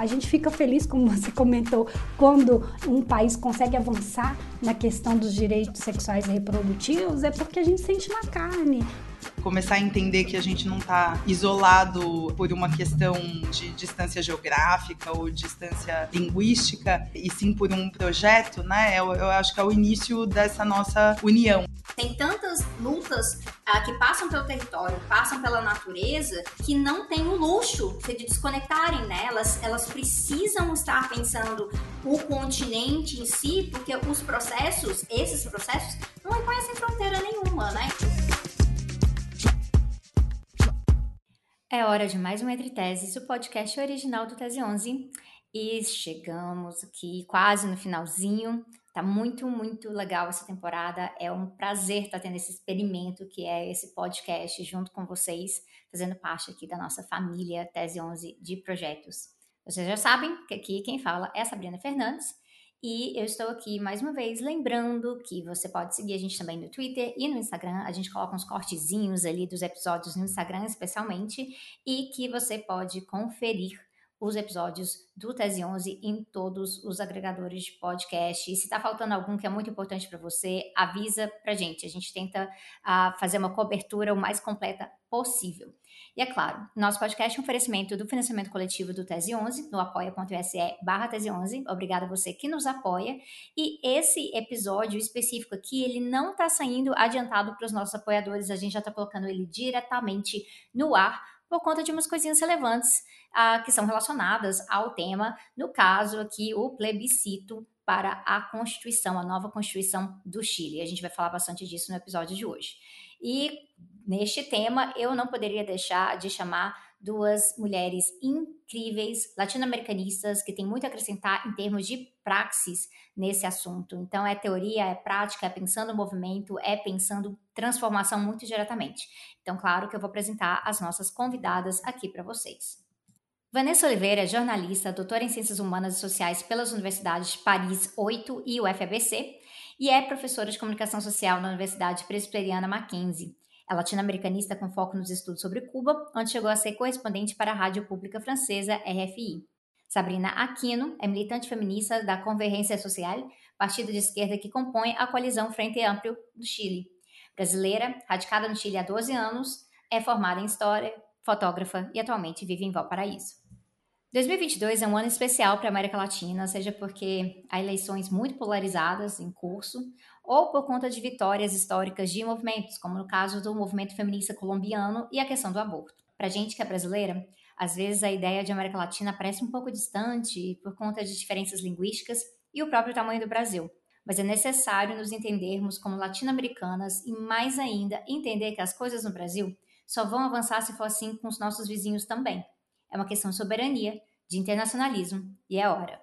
a gente fica feliz, como você comentou, quando um país consegue avançar na questão dos direitos sexuais e reprodutivos, é porque a gente sente na carne começar a entender que a gente não está isolado por uma questão de distância geográfica ou distância linguística, e sim por um projeto, né? Eu, eu acho que é o início dessa nossa união. Tem tantas lutas ah, que passam pelo território, passam pela natureza, que não tem o luxo de desconectarem, né? Elas, elas precisam estar pensando o continente em si, porque os processos, esses processos, não reconhecem fronteira nenhuma, né? É hora de mais um Entre Teses, o podcast original do Tese 11. E chegamos aqui quase no finalzinho. Tá muito, muito legal essa temporada. É um prazer estar tendo esse experimento que é esse podcast junto com vocês, fazendo parte aqui da nossa família Tese 11 de projetos. Vocês já sabem que aqui quem fala é a Sabrina Fernandes. E eu estou aqui mais uma vez lembrando que você pode seguir a gente também no Twitter e no Instagram. A gente coloca uns cortezinhos ali dos episódios no Instagram, especialmente, e que você pode conferir os episódios do Tese 11 em todos os agregadores de podcast. E se está faltando algum que é muito importante para você, avisa para gente. A gente tenta uh, fazer uma cobertura o mais completa possível. E é claro, nosso podcast é um oferecimento do financiamento coletivo do Tese 11, no apoia.se barra Tese 11. Obrigada a você que nos apoia. E esse episódio específico aqui, ele não está saindo adiantado para os nossos apoiadores, a gente já está colocando ele diretamente no ar por conta de umas coisinhas relevantes ah, que são relacionadas ao tema, no caso aqui, o plebiscito para a Constituição, a nova Constituição do Chile. A gente vai falar bastante disso no episódio de hoje. E neste tema, eu não poderia deixar de chamar duas mulheres incríveis, latino-americanistas, que têm muito a acrescentar em termos de praxis nesse assunto. Então, é teoria, é prática, é pensando o movimento, é pensando transformação muito diretamente. Então, claro que eu vou apresentar as nossas convidadas aqui para vocês. Vanessa Oliveira é jornalista, doutora em Ciências Humanas e Sociais pelas Universidades Paris 8 e UFABC e é professora de Comunicação Social na Universidade Presbiteriana Mackenzie. É latino-americanista com foco nos estudos sobre Cuba, onde chegou a ser correspondente para a rádio pública francesa RFI. Sabrina Aquino é militante feminista da Convergência Social, partido de esquerda que compõe a coalizão Frente Amplio do Chile. Brasileira, radicada no Chile há 12 anos, é formada em História, fotógrafa e atualmente vive em Valparaíso. 2022 é um ano especial para a América Latina, seja porque há eleições muito polarizadas em curso, ou por conta de vitórias históricas de movimentos, como no caso do movimento feminista colombiano e a questão do aborto. Para gente que é brasileira, às vezes a ideia de América Latina parece um pouco distante por conta de diferenças linguísticas e o próprio tamanho do Brasil. Mas é necessário nos entendermos como latino-americanas e, mais ainda, entender que as coisas no Brasil só vão avançar se for assim com os nossos vizinhos também. É uma questão de soberania, de internacionalismo e é hora.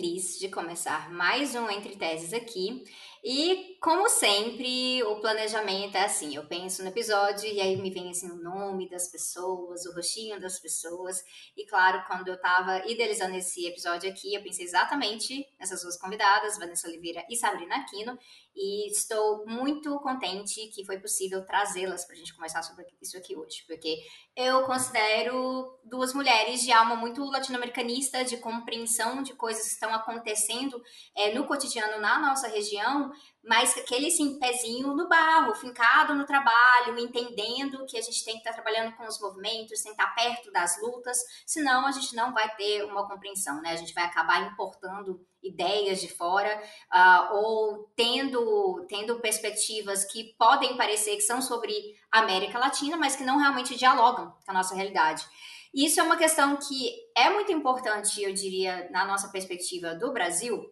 Feliz de começar mais um Entre Teses aqui. E, como sempre, o planejamento é assim: eu penso no episódio e aí me vem assim, o nome das pessoas, o rostinho das pessoas. E, claro, quando eu estava idealizando esse episódio aqui, eu pensei exatamente nessas duas convidadas, Vanessa Oliveira e Sabrina Aquino. E estou muito contente que foi possível trazê-las para a gente conversar sobre isso aqui hoje, porque eu considero duas mulheres de alma muito latino-americanista, de compreensão de coisas que estão acontecendo é, no cotidiano na nossa região, mas aquele assim, pezinho no barro, fincado no trabalho, entendendo que a gente tem que estar trabalhando com os movimentos, tem que estar perto das lutas, senão a gente não vai ter uma compreensão, né? A gente vai acabar importando ideias de fora uh, ou tendo, tendo perspectivas que podem parecer que são sobre América Latina, mas que não realmente dialogam com a nossa realidade. Isso é uma questão que é muito importante, eu diria, na nossa perspectiva do Brasil,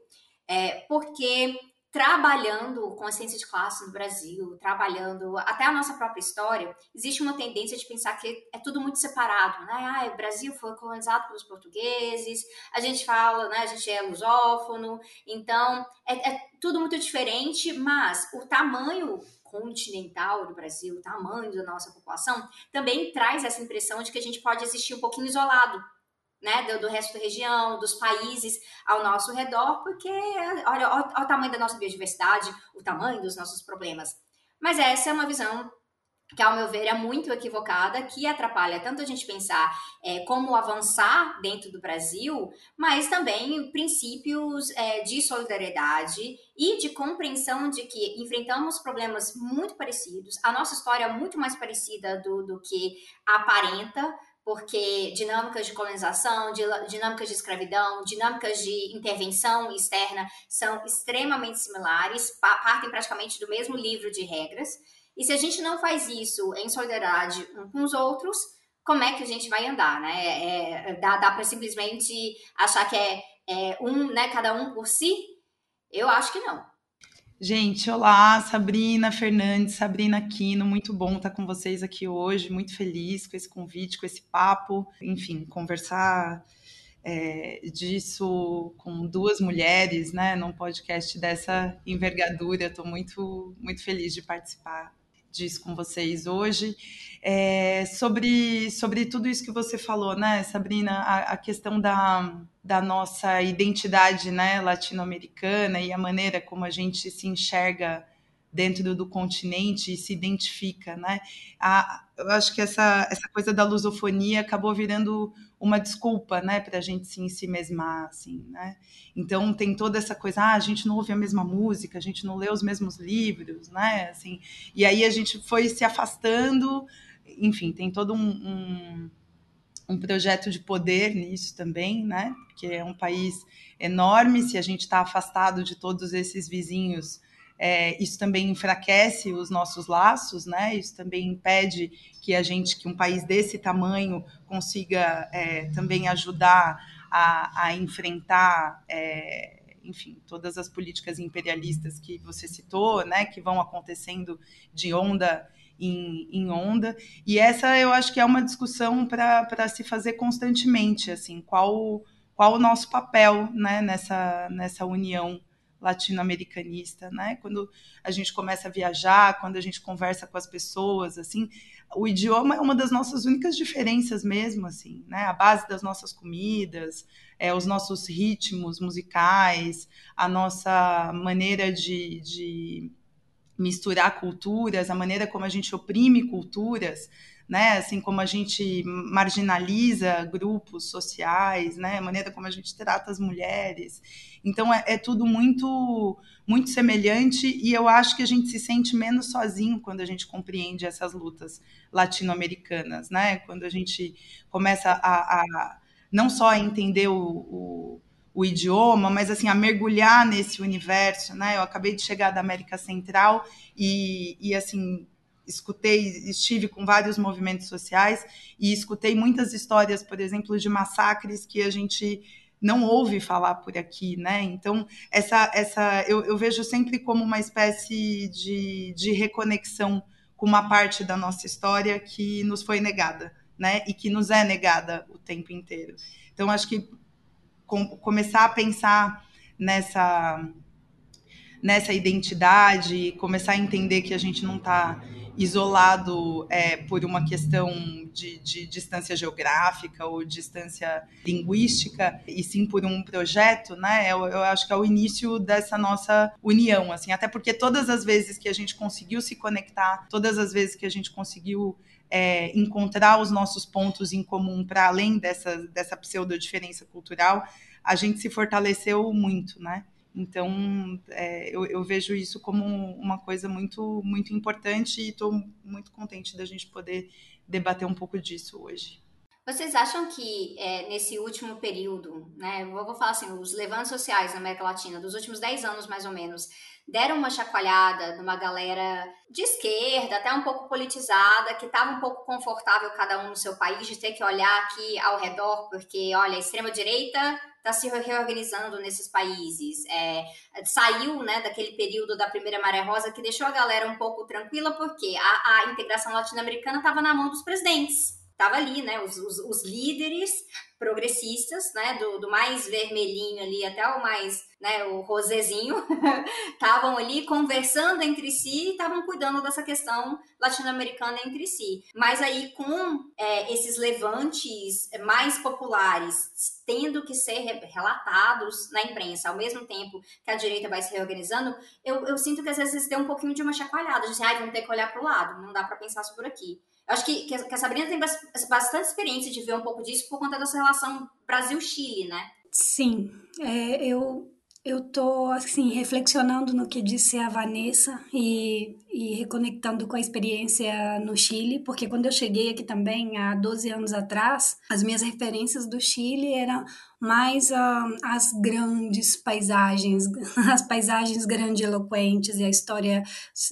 é, porque trabalhando consciência de classe no Brasil, trabalhando até a nossa própria história, existe uma tendência de pensar que é tudo muito separado, né? Ah, o Brasil foi colonizado pelos portugueses, a gente fala, né? A gente é lusófono, então é, é tudo muito diferente, mas o tamanho continental do Brasil, o tamanho da nossa população, também traz essa impressão de que a gente pode existir um pouquinho isolado né, do, do, resto da região, dos países ao nosso redor, porque olha, olha, o tamanho da nossa biodiversidade, o tamanho dos nossos problemas. Mas essa é uma visão que, ao meu ver, é muito equivocada, que atrapalha tanto a gente pensar é, como avançar dentro do Brasil, mas também princípios é, de solidariedade e de compreensão de que enfrentamos problemas muito parecidos, a nossa história é muito mais parecida do, do que aparenta, porque dinâmicas de colonização, dinâmicas de escravidão, dinâmicas de intervenção externa são extremamente similares, partem praticamente do mesmo livro de regras. E se a gente não faz isso em solidariedade uns com os outros, como é que a gente vai andar, né? É, dá dá para simplesmente achar que é, é um, né, cada um por si? Eu acho que não. Gente, olá, Sabrina Fernandes, Sabrina Aquino, muito bom estar com vocês aqui hoje, muito feliz com esse convite, com esse papo, enfim, conversar é, disso com duas mulheres, né, num podcast dessa envergadura, estou muito, muito feliz de participar disso com vocês hoje. É, sobre, sobre tudo isso que você falou, né, Sabrina, a, a questão da, da nossa identidade né, latino-americana e a maneira como a gente se enxerga dentro do continente e se identifica, né? A, eu acho que essa, essa coisa da lusofonia acabou virando uma desculpa, né, para a gente se em mesmar, assim, né? Então tem toda essa coisa, ah, a gente não ouve a mesma música, a gente não lê os mesmos livros, né? Assim, e aí a gente foi se afastando, enfim, tem todo um, um, um projeto de poder nisso também, né? Porque é um país enorme, se a gente está afastado de todos esses vizinhos é, isso também enfraquece os nossos laços, né? Isso também impede que a gente, que um país desse tamanho consiga é, também ajudar a, a enfrentar, é, enfim, todas as políticas imperialistas que você citou, né? Que vão acontecendo de onda em, em, onda. E essa eu acho que é uma discussão para se fazer constantemente, assim, qual, qual o nosso papel né, nessa, nessa união latino-americanista, né? Quando a gente começa a viajar, quando a gente conversa com as pessoas, assim, o idioma é uma das nossas únicas diferenças mesmo, assim, né? A base das nossas comidas, é, os nossos ritmos musicais, a nossa maneira de, de misturar culturas, a maneira como a gente oprime culturas, né? Assim como a gente marginaliza grupos sociais, né? A maneira como a gente trata as mulheres. Então é, é, tudo muito muito semelhante e eu acho que a gente se sente menos sozinho quando a gente compreende essas lutas latino-americanas, né? Quando a gente começa a, a não só a entender o, o o idioma, mas assim a mergulhar nesse universo, né? Eu acabei de chegar da América Central e, e assim escutei, estive com vários movimentos sociais e escutei muitas histórias, por exemplo, de massacres que a gente não ouve falar por aqui, né? Então, essa, essa eu, eu vejo sempre como uma espécie de, de reconexão com uma parte da nossa história que nos foi negada, né? E que nos é negada o tempo inteiro. Então, acho que com, começar a pensar nessa nessa identidade, começar a entender que a gente não está isolado é, por uma questão de, de, distância geográfica ou distância linguística, e sim por um projeto, né? Eu, eu, acho que é o início dessa nossa união, assim, até porque todas as vezes que a gente conseguiu se conectar, todas as vezes que a gente conseguiu é, encontrar os nossos pontos em comum para além dessa, dessa pseudo diferença cultural, a gente se fortaleceu muito, né? Então, é, eu, eu, vejo isso como uma coisa muito, muito importante e estou muito contente da gente poder debater um pouco disso hoje. Vocês acham que é, nesse último período, né, vou falar assim, os levantes sociais na América Latina, dos últimos 10 anos mais ou menos, deram uma chacoalhada numa galera de esquerda, até um pouco politizada, que estava um pouco confortável cada um no seu país, de ter que olhar aqui ao redor, porque, olha, a extrema-direita está se reorganizando nesses países. É, saiu né, daquele período da primeira maré rosa que deixou a galera um pouco tranquila, porque a, a integração latino-americana estava na mão dos presidentes estava ali, né, os, os, os, líderes progressistas, né, do, do, mais vermelhinho ali até o mais, né, o rosezinho, estavam ali conversando entre si e estavam cuidando dessa questão latino-americana entre si. Mas aí com é, esses levantes mais populares tendo que ser relatados na imprensa ao mesmo tempo que a direita vai se reorganizando, eu, eu sinto que às vezes deu um pouquinho de uma chacoalhada, de assim, ah, vamos ter que olhar para o lado, não dá para pensar por aqui. Acho que, que a Sabrina tem bastante experiência de ver um pouco disso por conta dessa relação Brasil-Chile, né? Sim, é, eu eu tô assim reflexionando no que disse a Vanessa e, e reconectando com a experiência no Chile, porque quando eu cheguei aqui também há 12 anos atrás, as minhas referências do Chile eram mais uh, as grandes paisagens, as paisagens grandiloquentes e a história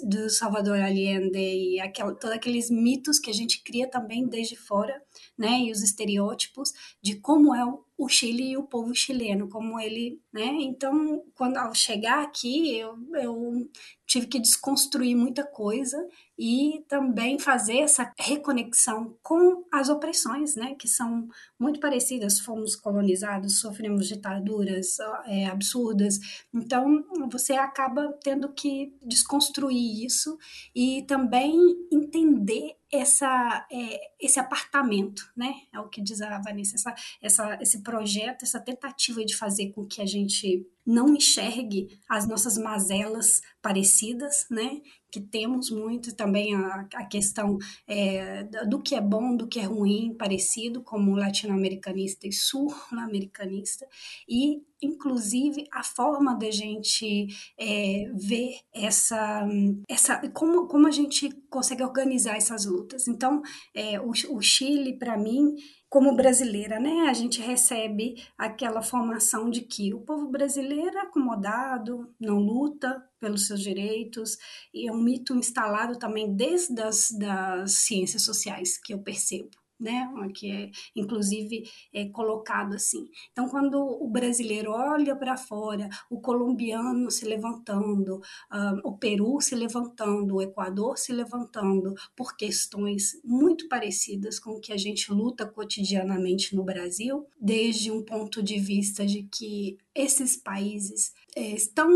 do Salvador Allende e aquela, todos aqueles mitos que a gente cria também desde fora, né, e os estereótipos de como é o, o Chile e o povo chileno, como ele, né, então quando ao chegar aqui eu, eu tive que desconstruir muita coisa e também fazer essa reconexão com as opressões, né, que são muito parecidas. Fomos colonizados, sofremos ditaduras é, absurdas, então você acaba tendo que desconstruir isso e também entender essa, é, esse apartamento, né? É o que diz a Vanessa, essa, essa, esse projeto, essa tentativa de fazer com que a gente não enxergue as nossas mazelas parecidas, né? Que temos muito também a, a questão é, do que é bom, do que é ruim, parecido, como latino-americanista e sul-americanista, e inclusive a forma da gente é, ver essa, essa como, como a gente consegue organizar essas lutas. Então, é, o, o Chile, para mim, como brasileira, né? A gente recebe aquela formação de que o povo brasileiro é acomodado, não luta pelos seus direitos, e é um mito instalado também desde as das ciências sociais que eu percebo né? Que é inclusive é colocado assim. Então, quando o brasileiro olha para fora, o colombiano se levantando, uh, o Peru se levantando, o Equador se levantando por questões muito parecidas com o que a gente luta cotidianamente no Brasil, desde um ponto de vista de que esses países é, estão,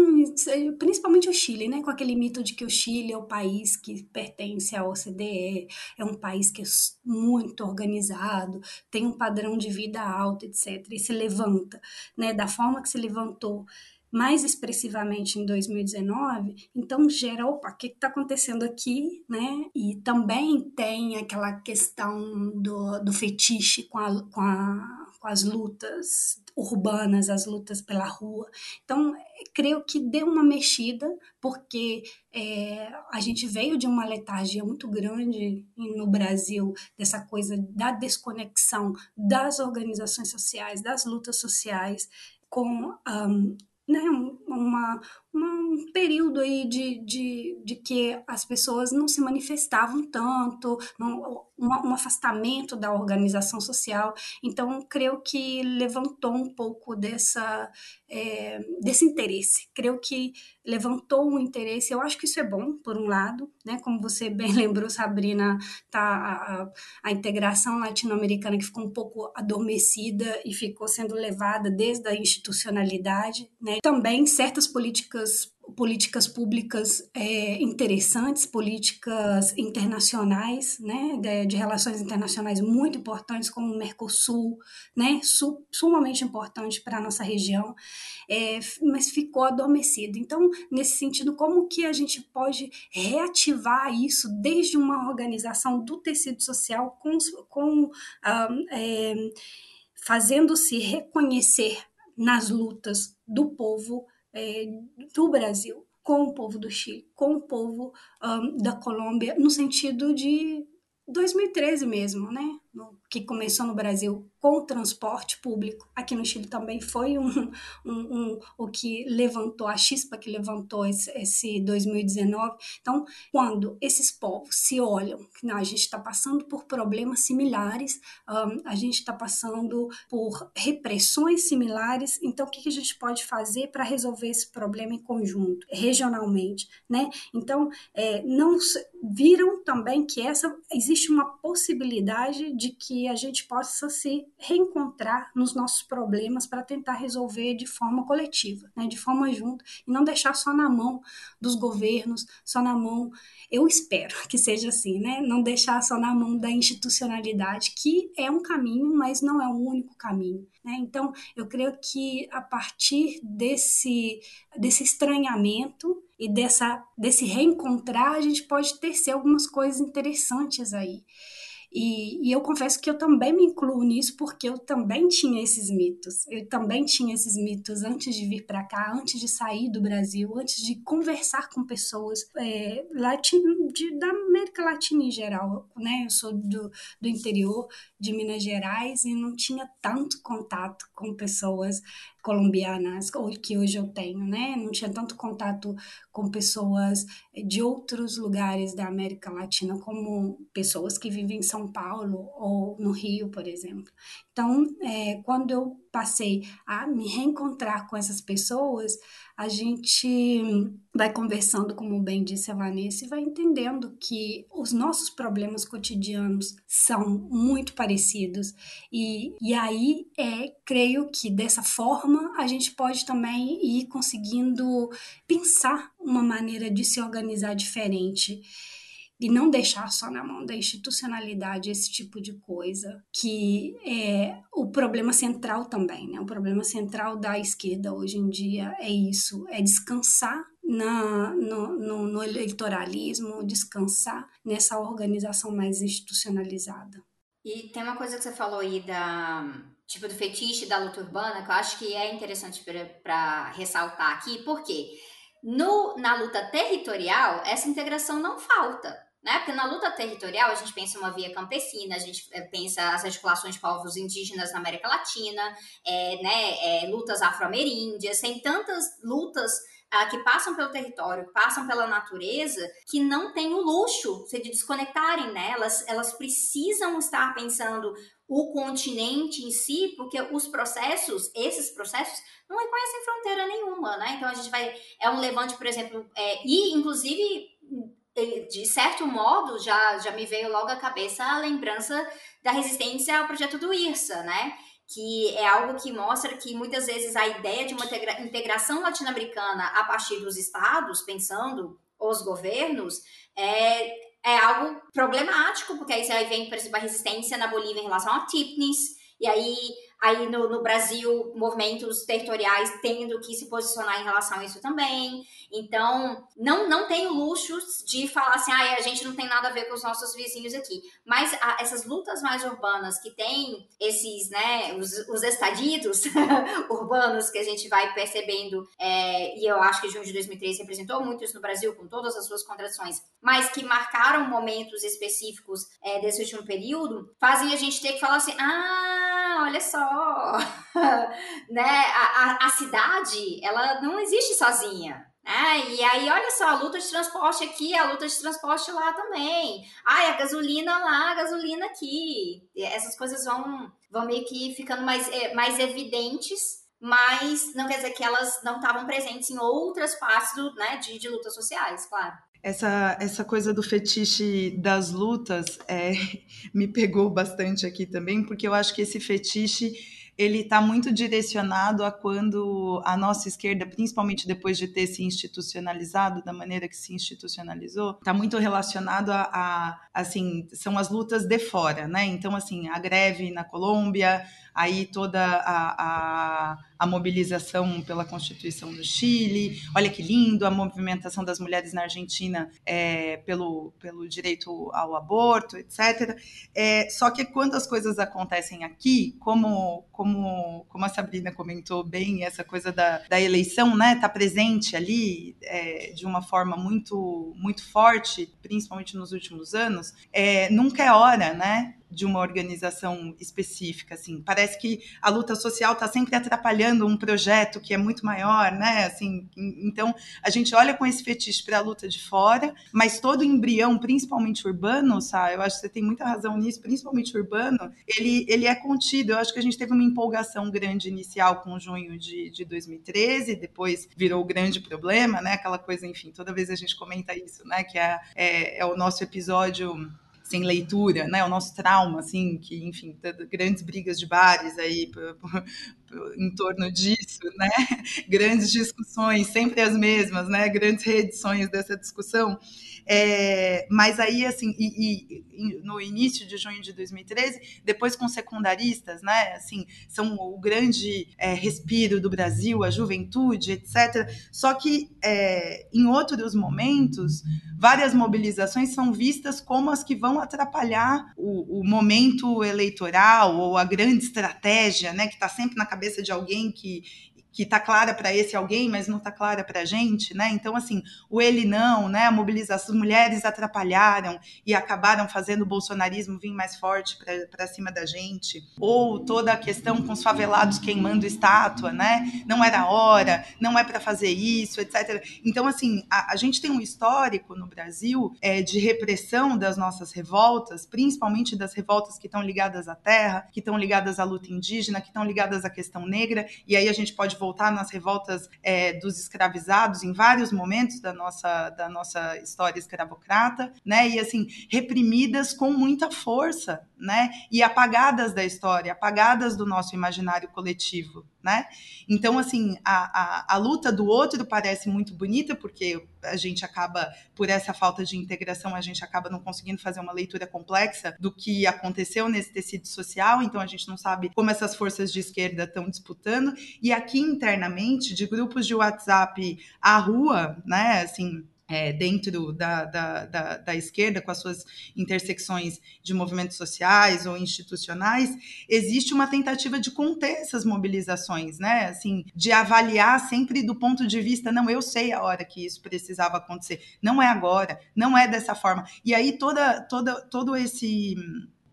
principalmente o Chile, né, com aquele mito de que o Chile é o país que pertence à OCDE, é um país que é muito organizado, tem um padrão de vida alto, etc., e se levanta, né, da forma que se levantou mais expressivamente em 2019, então gera, opa, o que está acontecendo aqui, né? E também tem aquela questão do, do fetiche com, a, com, a, com as lutas urbanas, as lutas pela rua. Então, creio que deu uma mexida, porque é, a gente veio de uma letargia muito grande no Brasil, dessa coisa da desconexão das organizações sociais, das lutas sociais, com um, né, uma, um período aí de, de, de que as pessoas não se manifestavam tanto, um, um, afastamento da organização social. Então, creio que levantou um pouco dessa, é, desse interesse. Creio que levantou um interesse. Eu acho que isso é bom, por um lado, né? Como você bem lembrou, Sabrina, tá a, a integração latino-americana que ficou um pouco adormecida e ficou sendo levada desde a institucionalidade, né? Também certas políticas políticas públicas é, interessantes, políticas internacionais, né, de, de, relações internacionais muito importantes, como o Mercosul, né, su, sumamente importante para a nossa região, é, mas ficou adormecido. Então, nesse sentido, como que a gente pode reativar isso desde uma organização do tecido social com, com um, é, fazendo-se reconhecer nas lutas do povo é, do Brasil com o povo do Chile, com o povo um, da Colômbia, no sentido de 2013 mesmo, né? No, que começou no Brasil com transporte público, aqui no Chile também foi um, um, um o que levantou, a chispa que levantou esse, esse 2019. Então, quando esses povos se olham, a gente está passando por problemas similares, um, a gente está passando por repressões similares, então o que, que a gente pode fazer para resolver esse problema em conjunto, regionalmente, né? Então, é, não viram também que essa existe uma possibilidade de que a gente possa se reencontrar nos nossos problemas para tentar resolver de forma coletiva, né, de forma junta, e não deixar só na mão dos governos, só na mão, eu espero que seja assim, né, não deixar só na mão da institucionalidade, que é um caminho, mas não é o único caminho. Né? Então, eu creio que a partir desse, desse estranhamento e dessa, desse reencontrar, a gente pode tecer algumas coisas interessantes aí. E, e, eu confesso que eu também me incluo nisso porque eu também tinha esses mitos. Eu também tinha esses mitos antes de vir para cá, antes de sair do Brasil, antes de conversar com pessoas é, de, da América Latina em geral. Né? Eu sou do, do interior de Minas Gerais e não tinha tanto contato com pessoas colombianas que hoje eu tenho, né? Não tinha tanto contato com pessoas de outros lugares da América Latina, como pessoas que vivem em São Paulo ou no Rio, por exemplo. Então, é, quando eu passei a me reencontrar com essas pessoas, a gente vai conversando, como bem disse a Vanessa, e vai entendendo que os nossos problemas cotidianos são muito parecidos. E, e aí, é, creio que dessa forma a gente pode também ir conseguindo pensar uma maneira de se organizar diferente e não deixar só na mão da institucionalidade esse tipo de coisa, que é o problema central também, né? O problema central da esquerda hoje em dia é isso, é descansar na, no, no, no eleitoralismo, descansar nessa organização mais institucionalizada. E tem uma coisa que você falou aí da tipo do fetiche da luta urbana que eu acho que é interessante para ressaltar aqui, porque no, na luta territorial essa integração não falta né? Porque na luta territorial a gente pensa uma via campesina, a gente eh, pensa as articulações de povos indígenas na América Latina, é, né, é, lutas afro-ameríndias, tem tantas lutas ah, que passam pelo território, passam pela natureza, que não tem o luxo de desconectarem, né? Elas, elas precisam estar pensando o continente em si, porque os processos, esses processos, não reconhecem fronteira nenhuma, né? Então a gente vai. É um levante, por exemplo, é, e inclusive de certo modo, já, já me veio logo à cabeça a lembrança da resistência ao projeto do IRSA, né? Que é algo que mostra que muitas vezes a ideia de uma integração latino-americana a partir dos estados, pensando os governos, é, é algo problemático, porque aí, aí vem, por exemplo, a resistência na Bolívia em relação a TIPNIS, e aí aí no, no, Brasil, movimentos territoriais tendo que se posicionar em relação a isso também. Então, não, não tenho luxos de falar assim, ah, a gente não tem nada a ver com os nossos vizinhos aqui. Mas a, essas lutas mais urbanas que tem esses, né, os, os estadidos urbanos que a gente vai percebendo, é, e eu acho que junho de 2003 representou muito isso no Brasil, com todas as suas contradições, mas que marcaram momentos específicos é, desse último período, fazem a gente ter que falar assim, ah, olha só, né? A, a, cidade, ela não existe sozinha. Né? E aí, olha só, a luta de transporte aqui, a luta de transporte lá também. Ai, a gasolina lá, a gasolina aqui. Essas coisas vão, vão meio que ficando mais, eh, mais evidentes, mas não quer dizer que elas não estavam presentes em outras partes do, né, de, de lutas sociais, claro. Essa, essa coisa do fetiche das lutas é, me pegou bastante aqui também, porque eu acho que esse fetiche ele está muito direcionado a quando a nossa esquerda, principalmente depois de ter se institucionalizado da maneira que se institucionalizou, está muito relacionado a, a, assim, são as lutas de fora, né? Então, assim, a greve na Colômbia, aí toda a, a, a, mobilização pela Constituição do Chile, olha que lindo, a movimentação das mulheres na Argentina é, pelo, pelo direito ao aborto, etc. É, só que quando as coisas acontecem aqui, como, como, como a Sabrina comentou bem, essa coisa da, da eleição, né, tá presente ali é, de uma forma muito, muito forte, principalmente nos últimos anos, é, nunca é hora, né? De uma organização específica, assim. Parece que a luta social está sempre atrapalhando um projeto que é muito maior, né? Assim, então a gente olha com esse fetiche para a luta de fora, mas todo embrião, principalmente urbano, sabe? Eu acho que você tem muita razão nisso, principalmente urbano, ele, ele é contido. Eu acho que a gente teve uma empolgação grande inicial com junho de, de 2013, depois virou o grande problema, né? Aquela coisa, enfim, toda vez a gente comenta isso, né? Que é, é, é o nosso episódio sem leitura, né? O nosso trauma, assim, que, enfim, grandes brigas de bares aí em torno disso, né? Grandes discussões, sempre as mesmas, né? Grandes reedições dessa discussão. É, mas aí, assim, e, e, no início de junho de 2013, depois com secundaristas, né? Assim, são o grande é, respiro do Brasil, a juventude, etc. Só que é, em outros momentos, várias mobilizações são vistas como as que vão atrapalhar o, o momento eleitoral ou a grande estratégia, né? Que está sempre na cabeça de alguém que que está clara para esse alguém, mas não está clara para a gente, né? Então, assim, o ele não, né? A mobilização, as mulheres atrapalharam e acabaram fazendo o bolsonarismo vir mais forte para cima da gente. Ou toda a questão com os favelados queimando estátua, né? Não era hora, não é para fazer isso, etc. Então, assim, a, a, gente tem um histórico no Brasil é, de repressão das nossas revoltas, principalmente das revoltas que estão ligadas à terra, que estão ligadas à luta indígena, que estão ligadas à questão negra, e aí a gente pode voltar nas revoltas é, dos escravizados em vários momentos da nossa, da nossa história escravocrata, né? E assim, reprimidas com muita força, né? E apagadas da história, apagadas do nosso imaginário coletivo, né? Então, assim, a, a, a, luta do outro parece muito bonita, porque a gente acaba, por essa falta de integração, a gente acaba não conseguindo fazer uma leitura complexa do que aconteceu nesse tecido social, então a gente não sabe como essas forças de esquerda estão disputando, e aqui internamente, de grupos de WhatsApp à rua, né, assim, é, dentro da, da, da, da, esquerda, com as suas intersecções de movimentos sociais ou institucionais, existe uma tentativa de conter essas mobilizações, né? Assim, de avaliar sempre do ponto de vista, não, eu sei a hora que isso precisava acontecer, não é agora, não é dessa forma. E aí toda, toda, todo esse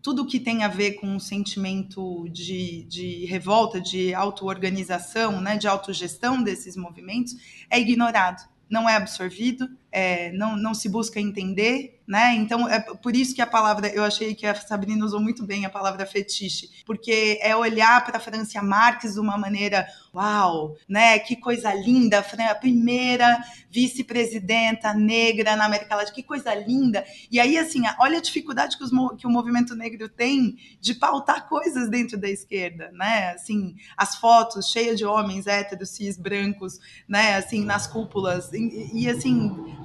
tudo que tem a ver com o sentimento de, de revolta, de auto-organização, né, de autogestão desses movimentos, é ignorado não é absorvido, é, não, não se busca entender, né? Então é por isso que a palavra, eu achei que a Sabrina usou muito bem a palavra fetiche, porque é olhar para a Francia Marques de uma maneira, uau, né? Que coisa linda, a primeira vice-presidenta negra na América Latina, que coisa linda. E aí assim, olha a dificuldade que, os, que o movimento negro tem de pautar coisas dentro da esquerda, né? Assim, as fotos cheias de homens héteros, cis, brancos, né? Assim, nas cúpulas e, e assim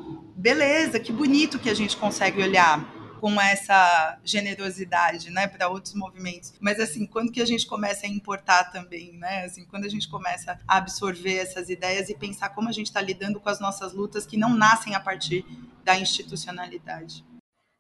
beleza, que bonito que a gente consegue olhar com essa generosidade, né, para outros movimentos. Mas assim, quando que a gente começa a importar também, né? Assim, quando a gente começa a absorver essas ideias e pensar como a gente está lidando com as nossas lutas que não nascem a partir da institucionalidade.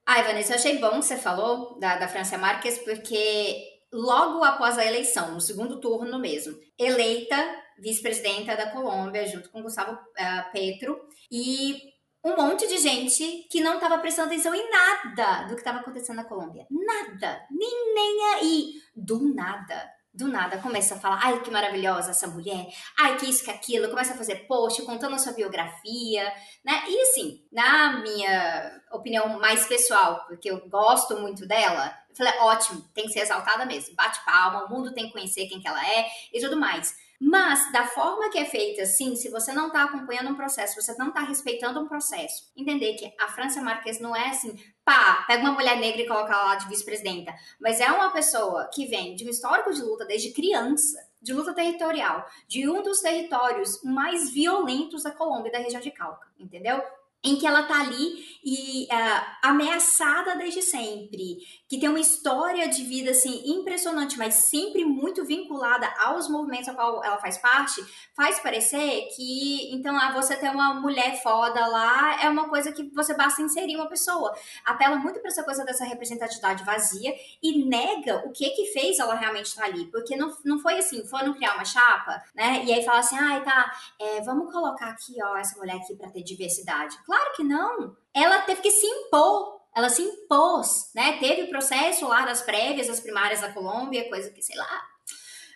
Ai, Vanessa, eu achei bom que você falou da, da Francia Marques, porque logo após a eleição, no segundo turno mesmo, eleita vice-presidenta da Colômbia, junto com Gustavo uh, Petro, e um monte de gente que não estava prestando atenção em nada do que estava acontecendo na Colômbia. Nada. Nem, nem aí. Do nada. Do nada começa a falar, ai que maravilhosa essa mulher, ai que isso, que aquilo, começa a fazer post contando a sua biografia, né? E assim, na minha opinião mais pessoal, porque eu gosto muito dela, eu falei, ótimo, tem que ser exaltada mesmo, bate palma, o mundo tem que conhecer quem que ela é e tudo mais. Mas, da forma que é feita, assim, se você não está acompanhando um processo, você não está respeitando um processo, entender que a França Marques não é assim, pá, pega uma mulher negra e coloca ela lá de vice-presidenta, mas é uma pessoa que vem de um histórico de luta desde criança, de luta territorial, de um dos territórios mais violentos da Colômbia, da região de Cauca, entendeu? Em que ela tá ali e uh, ameaçada desde sempre, que tem uma história de vida assim impressionante, mas sempre muito vinculada aos movimentos a qual ela faz parte, faz parecer que então ah, você ter uma mulher foda lá é uma coisa que você basta inserir uma pessoa. Apela muito para essa coisa dessa representatividade vazia e nega o que que fez ela realmente estar tá ali, porque não, não foi assim, foram criar uma chapa, né? E aí fala assim, ai ah, tá, é, vamos colocar aqui ó essa mulher aqui para ter diversidade que não. Ela teve que se impor ela se impôs, né? Teve o processo lá das prévias, das primárias da Colômbia, coisa que, sei lá,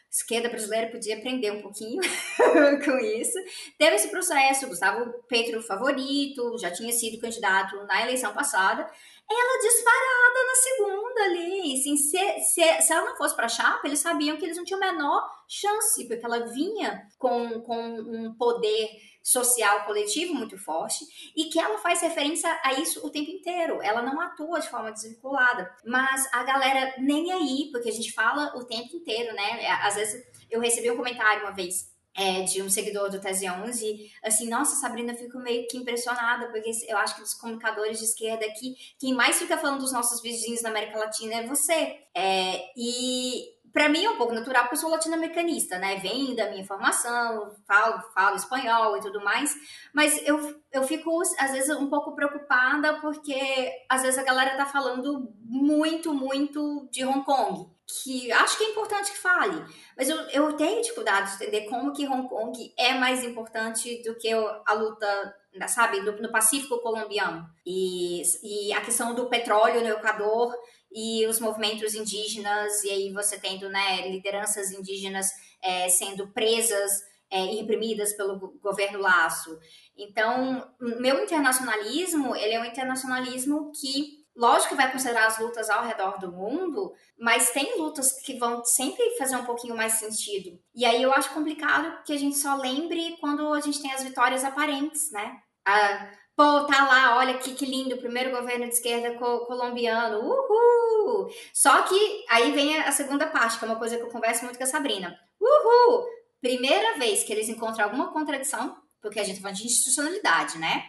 esquerda brasileira podia aprender um pouquinho com isso. Teve esse processo, Gustavo Petro favorito, já tinha sido candidato na eleição passada. Ela disparada na segunda ali. Assim, se, se, se ela não fosse para chapa, eles sabiam que eles não tinham a menor chance, porque ela vinha com, com um poder social coletivo muito forte e que ela faz referência a isso o tempo inteiro. Ela não atua de forma desvinculada, mas a galera nem aí, porque a gente fala o tempo inteiro, né? Às vezes eu recebi um comentário uma vez é, de um seguidor do Tese 11, assim, nossa, Sabrina, eu fico meio que impressionada, porque eu acho que dos comunicadores de esquerda aqui, quem mais fica falando dos nossos vizinhos na América Latina é você. É, e para mim é um pouco natural, porque eu sou latino-americanista, né? Vem da minha formação, falo, falo espanhol e tudo mais, mas eu, eu fico, às vezes, um pouco preocupada, porque às vezes a galera tá falando muito, muito de Hong Kong, que acho que é importante que fale, mas eu, eu tenho dificuldade de entender como que Hong Kong é mais importante do que a luta, sabe, no, no Pacífico colombiano. E, e a questão do petróleo no Equador e os movimentos indígenas, e aí você tendo né, lideranças indígenas é, sendo presas é, e reprimidas pelo governo Laço. Então, meu internacionalismo, ele é um internacionalismo que, lógico que vai considerar as lutas ao redor do mundo, mas tem lutas que vão sempre fazer um pouquinho mais sentido. E aí eu acho complicado que a gente só lembre quando a gente tem as vitórias aparentes, né? A, Pô, tá lá, olha que, que lindo, primeiro governo de esquerda co colombiano, uhul! Só que aí vem a segunda parte, que é uma coisa que eu converso muito com a Sabrina. Uhul! Primeira vez que eles encontram alguma contradição, porque a gente tá falando de institucionalidade, né?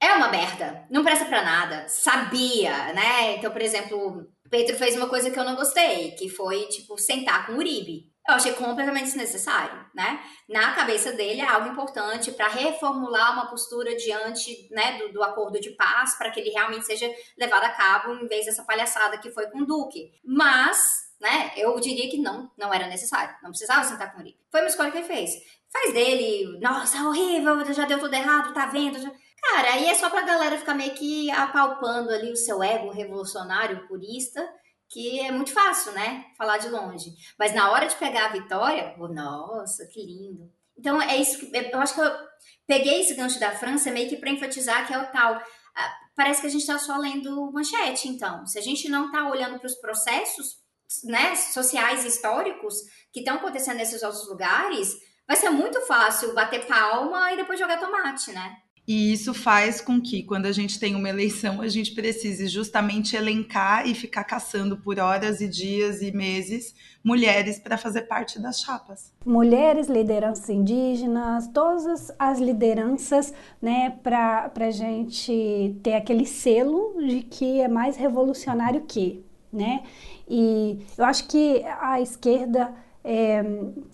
É uma merda, não presta pra nada, sabia, né? Então, por exemplo, Pedro fez uma coisa que eu não gostei, que foi, tipo, sentar com o Uribe eu achei completamente desnecessário, né? Na cabeça dele é algo importante para reformular uma postura diante né, do, do acordo de paz, para que ele realmente seja levado a cabo em vez dessa palhaçada que foi com o Duque. Mas, né, eu diria que não, não era necessário, não precisava sentar com ele. Foi uma escolha que ele fez. Faz dele, nossa, horrível, já deu tudo errado, tá vendo? Já... Cara, aí é só pra galera ficar meio que apalpando ali o seu ego revolucionário, purista, que é muito fácil, né? Falar de longe. Mas na hora de pegar a vitória, oh, nossa, que lindo. Então é isso que eu acho que eu peguei esse gancho da França meio que para enfatizar que é o tal. Parece que a gente está só lendo manchete, então. Se a gente não está olhando para os processos né, sociais e históricos que estão acontecendo nesses outros lugares, vai ser muito fácil bater palma e depois jogar tomate, né? E isso faz com que, quando a gente tem uma eleição, a gente precise justamente elencar e ficar caçando por horas e dias e meses mulheres para fazer parte das chapas. Mulheres, lideranças indígenas, todas as lideranças, né, para a gente ter aquele selo de que é mais revolucionário que, né? E eu acho que a esquerda é,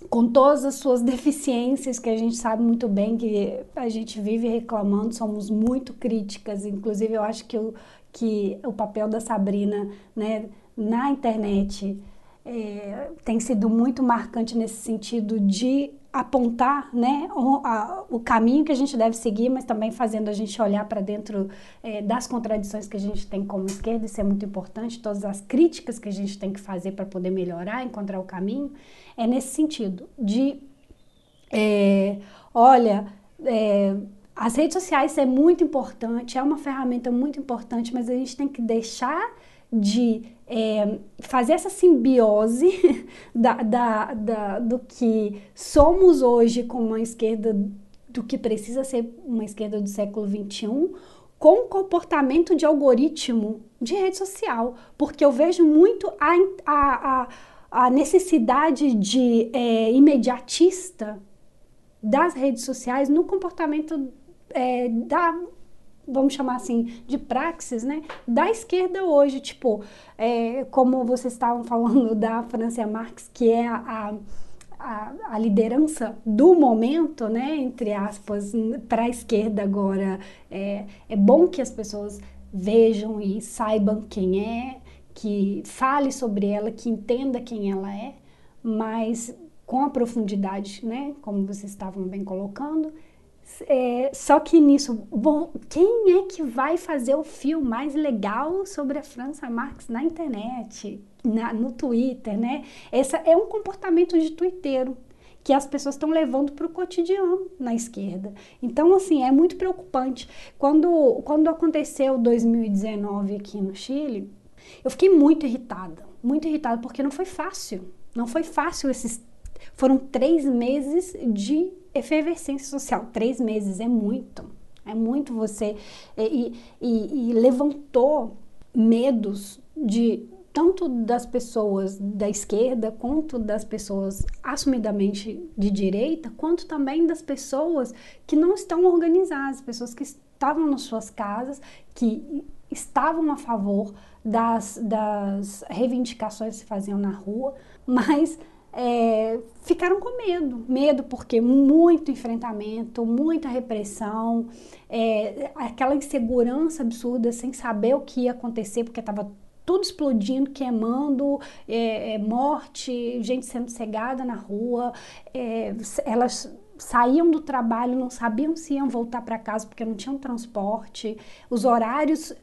com todas as suas deficiências, que a gente sabe muito bem que a gente vive reclamando, somos muito críticas, inclusive eu acho que o, que o papel da Sabrina né, na internet é, tem sido muito marcante nesse sentido de apontar né, o, a, o, caminho que a gente deve seguir, mas também fazendo a gente olhar para dentro é, das contradições que a gente tem como esquerda, isso é muito importante, todas as críticas que a gente tem que fazer para poder melhorar, encontrar o caminho, é nesse sentido, de, é, olha, é, as redes sociais é muito importante, é uma ferramenta muito importante, mas a gente tem que deixar de é, fazer essa simbiose da, da, da, do que somos hoje como uma esquerda, do que precisa ser uma esquerda do século XXI, com comportamento de algoritmo de rede social, porque eu vejo muito a, a, a, a necessidade de é, imediatista das redes sociais no comportamento é, da vamos chamar assim, de praxis, né, da esquerda hoje, tipo, é, como vocês estavam falando da Francia Marx, que é a, a, a liderança do momento, né, entre aspas, para a esquerda agora, é, é bom que as pessoas vejam e saibam quem é, que fale sobre ela, que entenda quem ela é, mas com a profundidade, né, como vocês estavam bem colocando, É, só que nisso, bom, quem é que vai fazer o filme mais legal sobre a França Marx na internet, na, no Twitter, né? Esse é um comportamento de twitteiro que as pessoas estão levando para o cotidiano na esquerda. Então, assim, é muito preocupante. Quando, quando aconteceu 2019 aqui no Chile, eu fiquei muito irritada, muito irritada, porque não foi fácil. Não foi fácil esses. Foram três meses de efervescência social. Três meses é muito. É muito você. E, e, e levantou medos de tanto das pessoas da esquerda, quanto das pessoas assumidamente de direita, quanto também das pessoas que não estão organizadas, pessoas que estavam nas suas casas, que estavam a favor das, das reivindicações que se faziam na rua, mas é, ficaram com medo. Medo porque muito enfrentamento, muita repressão, é, aquela insegurança absurda, sem saber o que ia acontecer, porque estava tudo explodindo, queimando, é, é, morte, gente sendo cegada na rua, é, elas saíam do trabalho, não sabiam se iam voltar para casa porque não tinham transporte, os horários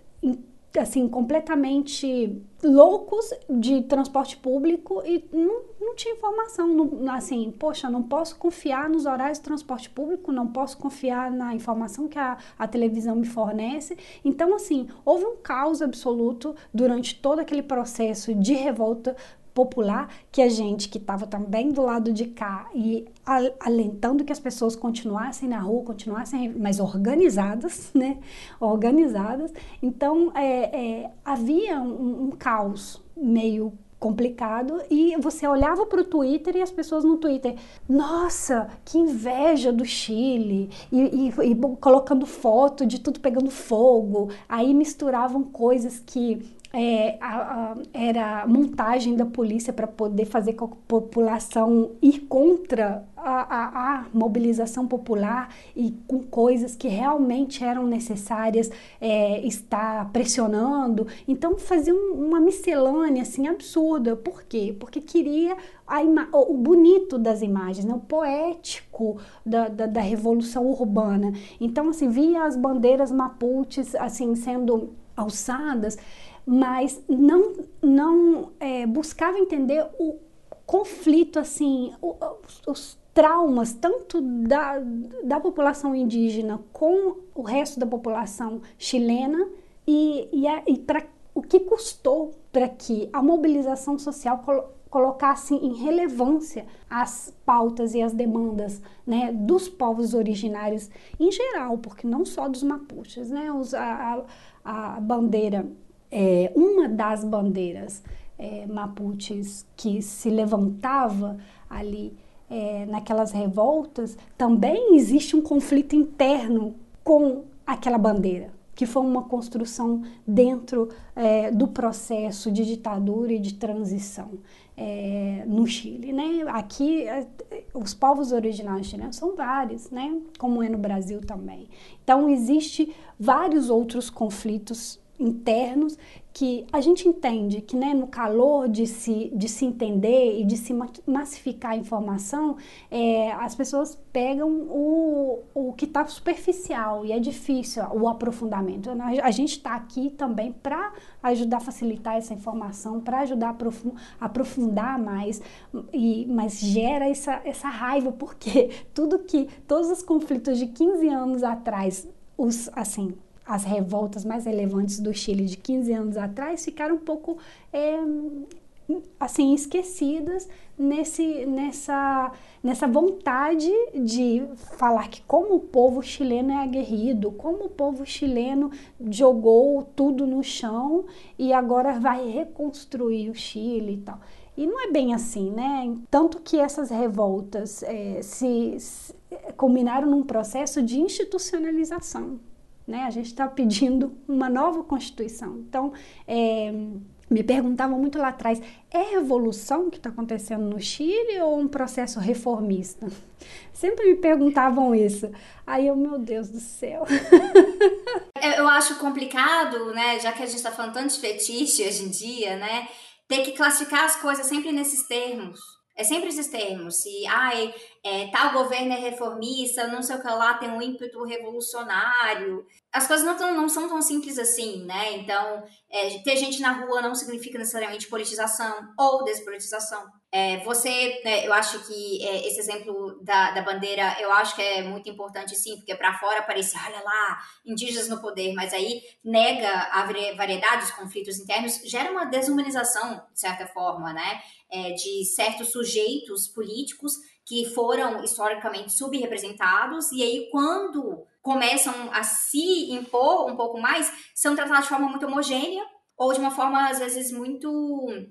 assim, completamente loucos de transporte público e não, não tinha informação, não, assim, poxa, não posso confiar nos horários de transporte público, não posso confiar na informação que a, a televisão me fornece. Então, assim, houve um caos absoluto durante todo aquele processo de revolta popular que a gente que estava também do lado de cá e alentando que as pessoas continuassem na rua, continuassem mais organizadas, né? Organizadas. Então é, é, havia um, um caos meio complicado e você olhava para o Twitter e as pessoas no Twitter, nossa, que inveja do Chile e, e, e, colocando foto de tudo pegando fogo, aí misturavam coisas que é, a, a, era montagem da polícia para poder fazer com a população ir contra a, a, mobilização popular e com coisas que realmente eram necessárias é, estar pressionando. Então fazia um, uma miscelânea assim absurda. Por quê? Porque queria o bonito das imagens, né? o poético da, da, da revolução urbana. Então assim via as bandeiras mapuches assim sendo alçadas mas não, não é, buscava entender o conflito, assim, o, os, traumas tanto da, da população indígena com o resto da população chilena e, e, e para o que custou para que a mobilização social colo colocasse em relevância as pautas e as demandas né, dos povos originários em geral, porque não só dos mapuches, né, os, a, a bandeira é, uma das bandeiras é, mapuches que se levantava ali é, naquelas revoltas, também existe um conflito interno com aquela bandeira, que foi uma construção dentro é, do processo de ditadura e de transição é, no Chile. Né? Aqui, é, os povos originários chilenos são vários, né? como é no Brasil também. Então, existe vários outros conflitos internos que a gente entende que né, no calor de se, de se entender e de se massificar a informação, é, as pessoas pegam o, o que está superficial e é difícil o aprofundamento. A gente está aqui também para ajudar a facilitar essa informação, para ajudar a aprofundar mais, e, mas gera essa, essa raiva, porque tudo que, todos os conflitos de 15 anos atrás, os, assim, as revoltas mais relevantes do Chile de 15 anos atrás ficaram um pouco é, assim esquecidas nesse, nessa, nessa vontade de falar que como o povo chileno é aguerrido, como o povo chileno jogou tudo no chão e agora vai reconstruir o Chile e tal. E não é bem assim, né? Tanto que essas revoltas é, se, se culminaram num processo de institucionalização né? A gente está pedindo uma nova Constituição. Então, é, me perguntavam muito lá atrás: é revolução que está acontecendo no Chile ou um processo reformista? Sempre me perguntavam isso. Aí eu, meu Deus do céu. eu acho complicado, né? Já que a gente está falando tanto de fetiche hoje em dia, né? Ter que classificar as coisas sempre nesses termos. É sempre esses termos. Se ai, é, tal governo é reformista, não sei o que lá, tem um ímpeto revolucionário. As coisas não, tão, não são tão simples assim, né? Então, é, ter gente na rua não significa necessariamente politização ou despolitização. É, você, né, eu acho que é, esse exemplo da, da bandeira, eu acho que é muito importante sim, porque para fora parece, olha lá, indígenas no poder, mas aí nega a variedade dos conflitos internos, gera uma desumanização, de certa forma, né? É, de certos sujeitos políticos que foram historicamente subrepresentados, e aí quando começam a se impor um pouco mais, são tratados de forma muito homogênea, ou de uma forma às vezes muito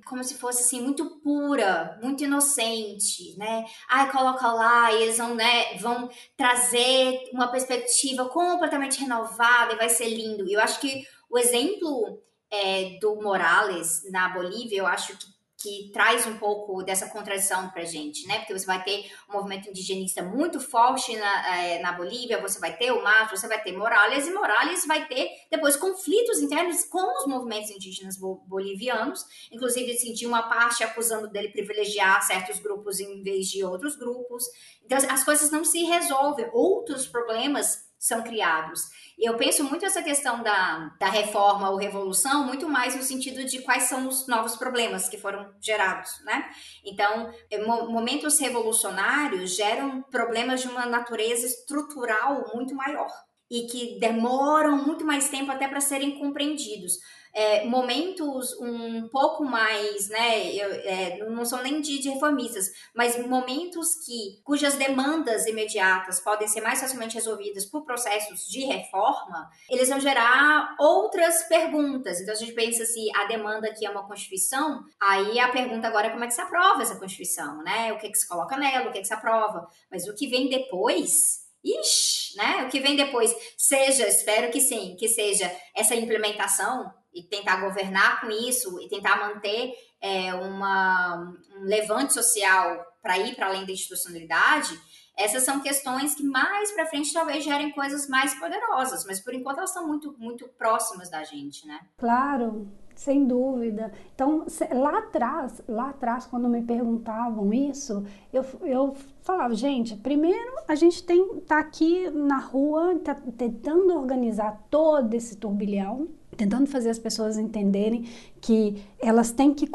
como se fosse assim muito pura, muito inocente, né? Ai, coloca lá e eles vão, né, vão trazer uma perspectiva completamente renovada e vai ser lindo. E eu acho que o exemplo é, do Morales na Bolívia, eu acho que que traz um pouco dessa contradição para gente, né? Porque você vai ter um movimento indigenista muito forte na, é, na Bolívia, você vai ter o Mato, você vai ter Morales, e Morales vai ter depois conflitos internos com os movimentos indígenas bolivianos, inclusive tinha uma parte acusando dele privilegiar certos grupos em vez de outros grupos. Então, as coisas não se resolvem, outros problemas são criados. Eu penso muito essa questão da, da reforma ou revolução, muito mais no sentido de quais são os novos problemas que foram gerados, né? Então, é, momentos revolucionários geram problemas de uma natureza estrutural muito maior e que demoram muito mais tempo até para serem compreendidos é, momentos um pouco mais, né, eu, é, não são nem de, de, reformistas, mas momentos que cujas demandas imediatas podem ser mais facilmente resolvidas por processos de reforma, eles vão gerar outras perguntas. Então a gente pensa se a demanda aqui é uma constituição, aí a pergunta agora é como é que se aprova essa constituição, né? O que, é que se coloca nela, o que, é que se aprova? Mas o que vem depois Ixi, né? O que vem depois, seja, espero que sim, que seja essa implementação e tentar governar com isso e tentar manter é, uma, um levante social para ir para além da institucionalidade, essas são questões que mais para frente talvez gerem coisas mais poderosas, mas por enquanto elas estão muito, muito próximas da gente, né? Claro, sem dúvida. Então, lá atrás, lá atrás, quando me perguntavam isso, eu, eu falava, gente, primeiro a gente tem tá aqui na rua, tá tentando organizar todo esse turbilhão, tentando fazer as pessoas entenderem que elas têm que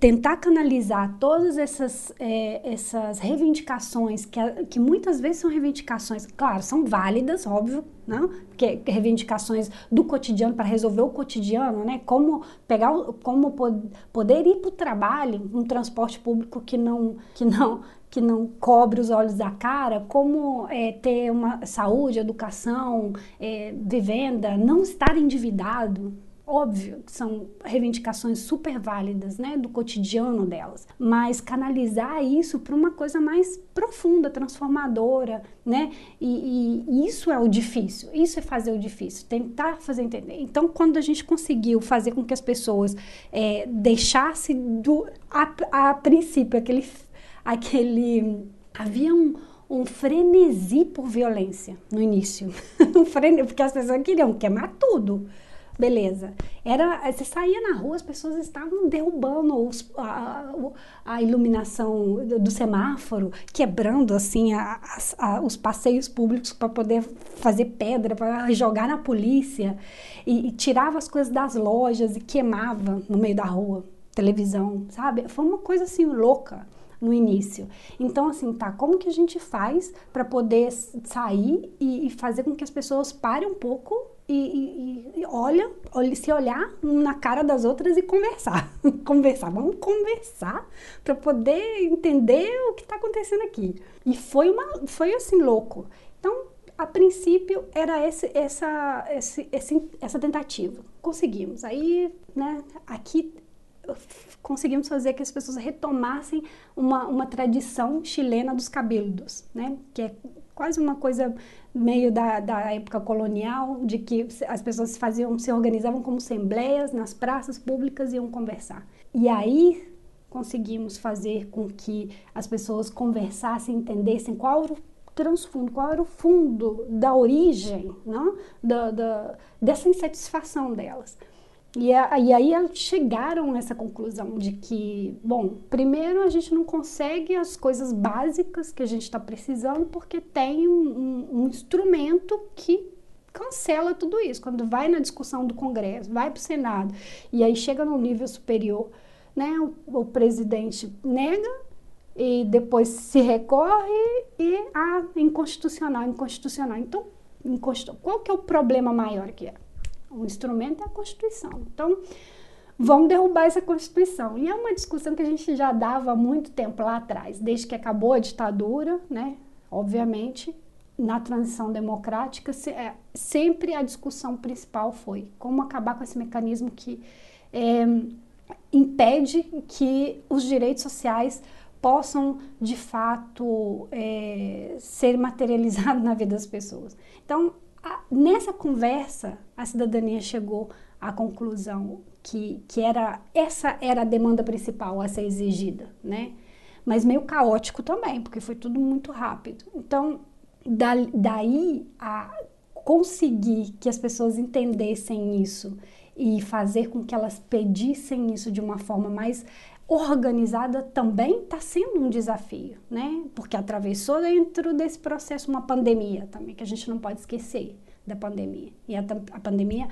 tentar canalizar todas essas, é, essas reivindicações, que, que muitas vezes são reivindicações, claro, são válidas, óbvio, não? Porque reivindicações do cotidiano para resolver o cotidiano, né? Como pegar, como poder ir para o trabalho, um transporte público que não, que não que não cobre os olhos da cara, como é, ter uma saúde, educação, é, vivenda, não estar endividado. Óbvio que são reivindicações super válidas, né, do cotidiano delas, mas canalizar isso para uma coisa mais profunda, transformadora, né, e, e, isso é o difícil, isso é fazer o difícil, tentar fazer entender. Então, quando a gente conseguiu fazer com que as pessoas é, deixassem do, a, a princípio aquele aquele. Havia um, um frenesi por violência no início. porque as pessoas queriam queimar tudo. Beleza. Era, você saía na rua, as pessoas estavam derrubando os, a, a, iluminação do, do, semáforo, quebrando assim a, a, os passeios públicos para poder fazer pedra, para jogar na polícia, e, e tirava as coisas das lojas e queimava no meio da rua, televisão, sabe? Foi uma coisa assim louca no início. Então, assim, tá, como que a gente faz para poder sair e, e, fazer com que as pessoas parem um pouco e, e, e olha, olhe, se olhar na cara das outras e conversar. conversar, vamos conversar para poder entender o que está acontecendo aqui. E foi uma, foi assim louco. Então, a princípio era esse, essa, esse, esse, essa tentativa. Conseguimos. Aí, né, aqui conseguimos fazer que as pessoas retomassem uma, uma tradição chilena dos cabildos, né? Que é quase uma coisa meio da, da época colonial, de que as pessoas faziam, se organizavam como assembleias nas praças públicas e iam conversar. E aí conseguimos fazer com que as pessoas conversassem, entendessem qual era o transfundo, qual era o fundo da origem, não? Da, da, dessa insatisfação delas. E, a, e aí chegaram a essa conclusão de que, bom, primeiro a gente não consegue as coisas básicas que a gente está precisando porque tem um, um, instrumento que cancela tudo isso. Quando vai na discussão do Congresso, vai para o Senado e aí chega no nível superior, né, o, o presidente nega e depois se recorre e a ah, inconstitucional, inconstitucional. Então, qual que é o problema maior que é? O instrumento é a Constituição. Então, vão derrubar essa Constituição. E é uma discussão que a gente já dava há muito tempo lá atrás, desde que acabou a ditadura, né? Obviamente, na transição democrática, é, sempre a discussão principal foi como acabar com esse mecanismo que é, impede que os direitos sociais possam de fato é, ser materializados na vida das pessoas. Então, a, nessa conversa, a cidadania chegou à conclusão que, que era essa era a demanda principal a ser exigida, né? Mas meio caótico também, porque foi tudo muito rápido. Então, da, daí a conseguir que as pessoas entendessem isso e fazer com que elas pedissem isso de uma forma mais organizada também está sendo um desafio, né? Porque atravessou dentro desse processo uma pandemia também, que a gente não pode esquecer da pandemia. E a, a pandemia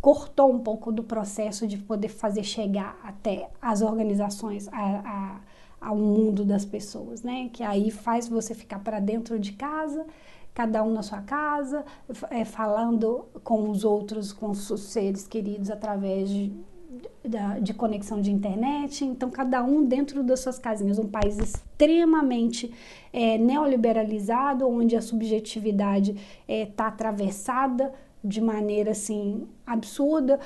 cortou um pouco do processo de poder fazer chegar até as organizações, a, a, ao mundo das pessoas, né? Que aí faz você ficar para dentro de casa, cada um na sua casa, é, falando com os outros, com os seres queridos através de da, de conexão de internet, então cada um dentro das suas casinhas. Um país extremamente é, neoliberalizado, onde a subjetividade está é, tá atravessada de maneira assim absurda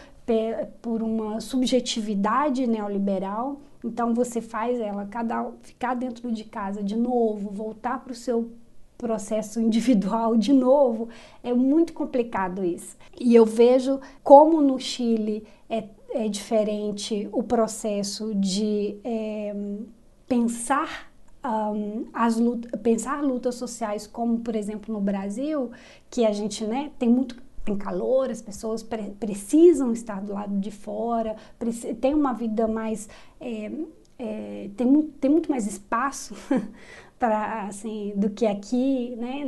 por uma subjetividade neoliberal. Então você faz ela cada ficar dentro de casa de novo, voltar para o seu processo individual de novo, é muito complicado isso. E eu vejo como no Chile é é diferente o processo de é, pensar um, as lutas, pensar lutas sociais como por exemplo no Brasil que a gente né tem muito tem calor as pessoas pre precisam estar do lado de fora tem uma vida mais é, é, tem, tem muito mais espaço para assim do que aqui né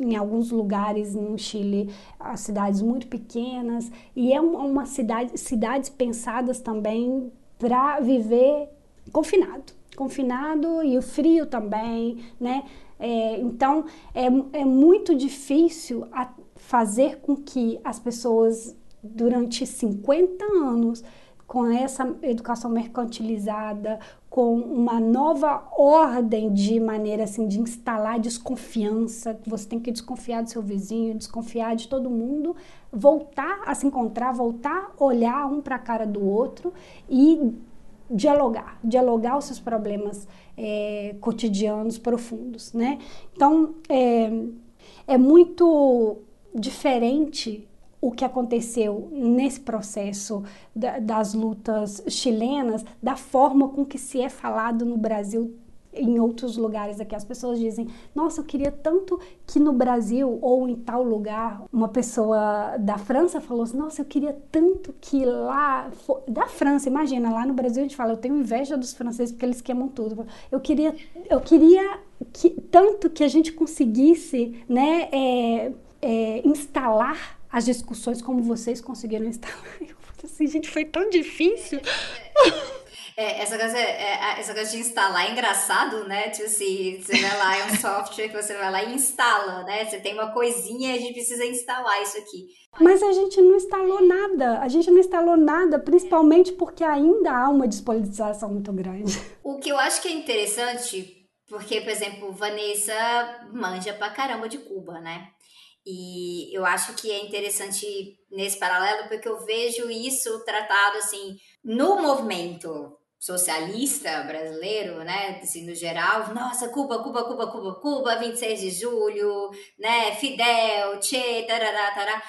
em alguns lugares no Chile, as cidades muito pequenas, e é uma cidade, cidades pensadas também para viver confinado, confinado e o frio também, né? É, então é, é muito difícil fazer com que as pessoas durante 50 anos com essa educação mercantilizada, com uma nova ordem de maneira assim de instalar desconfiança, você tem que desconfiar do seu vizinho, desconfiar de todo mundo, voltar a se encontrar, voltar a olhar um para a cara do outro e dialogar, dialogar os seus problemas é, cotidianos profundos, né? Então é, é muito diferente o que aconteceu nesse processo da, das lutas chilenas, da forma com que se é falado no Brasil em outros lugares aqui. As pessoas dizem: Nossa, eu queria tanto que no Brasil ou em tal lugar. Uma pessoa da França falou assim: Nossa, eu queria tanto que lá. Da França, imagina, lá no Brasil a gente fala: Eu tenho inveja dos franceses porque eles queimam tudo. Eu queria, eu queria que, tanto que a gente conseguisse né, é, é, instalar as discussões como vocês conseguiram instalar. Eu assim, gente, foi tão difícil. É, essa, coisa, é, é essa coisa de instalar é engraçado, né? Tipo assim, você vai lá, é um software que você vai lá e instala, né? Você tem uma coisinha e a gente precisa instalar isso aqui. Mas a gente não instalou nada. A gente não instalou nada, principalmente porque ainda há uma despolitização muito grande. O que eu acho que é interessante, porque, por exemplo, Vanessa manja pra caramba de Cuba, né? E eu acho que é interessante nesse paralelo, porque eu vejo isso tratado assim no movimento socialista brasileiro, né, assim, no geral, nossa, Cuba, Cuba, Cuba, Cuba, Cuba, 26 de julho, né, Fidel, Che, tarará, tarará.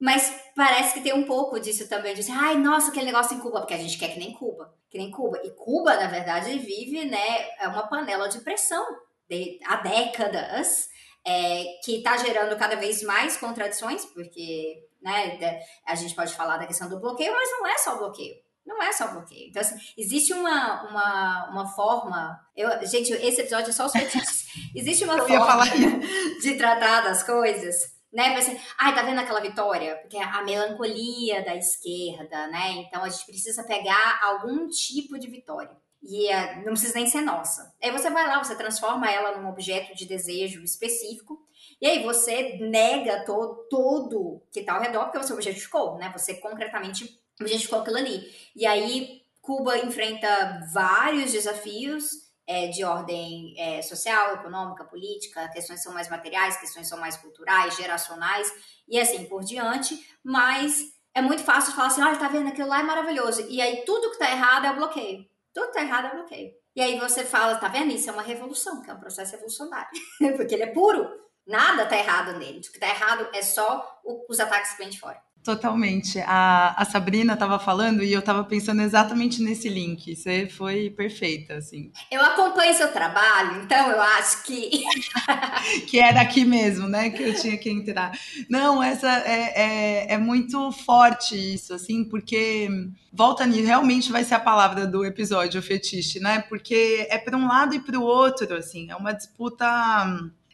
Mas parece que tem um pouco disso também, de assim, ai, nossa, aquele negócio em Cuba, porque a gente quer que nem Cuba, que nem Cuba. E Cuba, na verdade, vive, né, é uma panela de pressão de, há décadas, é, que está gerando cada vez mais contradições, porque né? A gente pode falar da questão do bloqueio, mas não é só o bloqueio. Não é só bloqueio. Então, assim, existe uma, uma, uma forma. Eu, gente, esse episódio é só os fetiches. Existe uma forma de tratar das coisas né? Vai ser, ai, tá vendo aquela vitória? Porque é a melancolia da esquerda, né? Então a gente precisa pegar algum tipo de vitória. E uh, não precisa nem ser nossa. Aí você vai lá, você transforma ela num objeto de desejo específico. E aí você nega todo, todo que tá ao redor, porque você objetificou, né? Você concretamente objetificou aquilo ali. E aí Cuba enfrenta vários desafios é, de ordem é, social, econômica, política, questões são mais materiais, questões são mais culturais, geracionais e assim por diante, mas é muito fácil falar assim, olha, tá vendo, aquilo lá é maravilhoso, e aí tudo que tá errado é o bloqueio, tudo tá errado é bloqueio. E aí você fala, tá vendo, isso é uma revolução, que é um processo revolucionário, porque ele é puro, nada tá errado nele, o que tá errado é só os ataques que vêm de fora. Totalmente. A, a Sabrina estava falando e eu estava pensando exatamente nesse link. Você foi perfeita, assim. Eu acompanho seu trabalho, então eu acho que. que era aqui mesmo, né? Que eu tinha que entrar. Não, essa é, é, é muito forte isso, assim, porque volta nisso, realmente vai ser a palavra do episódio, o fetiche, né? Porque é para um lado e para o outro, assim, é uma disputa.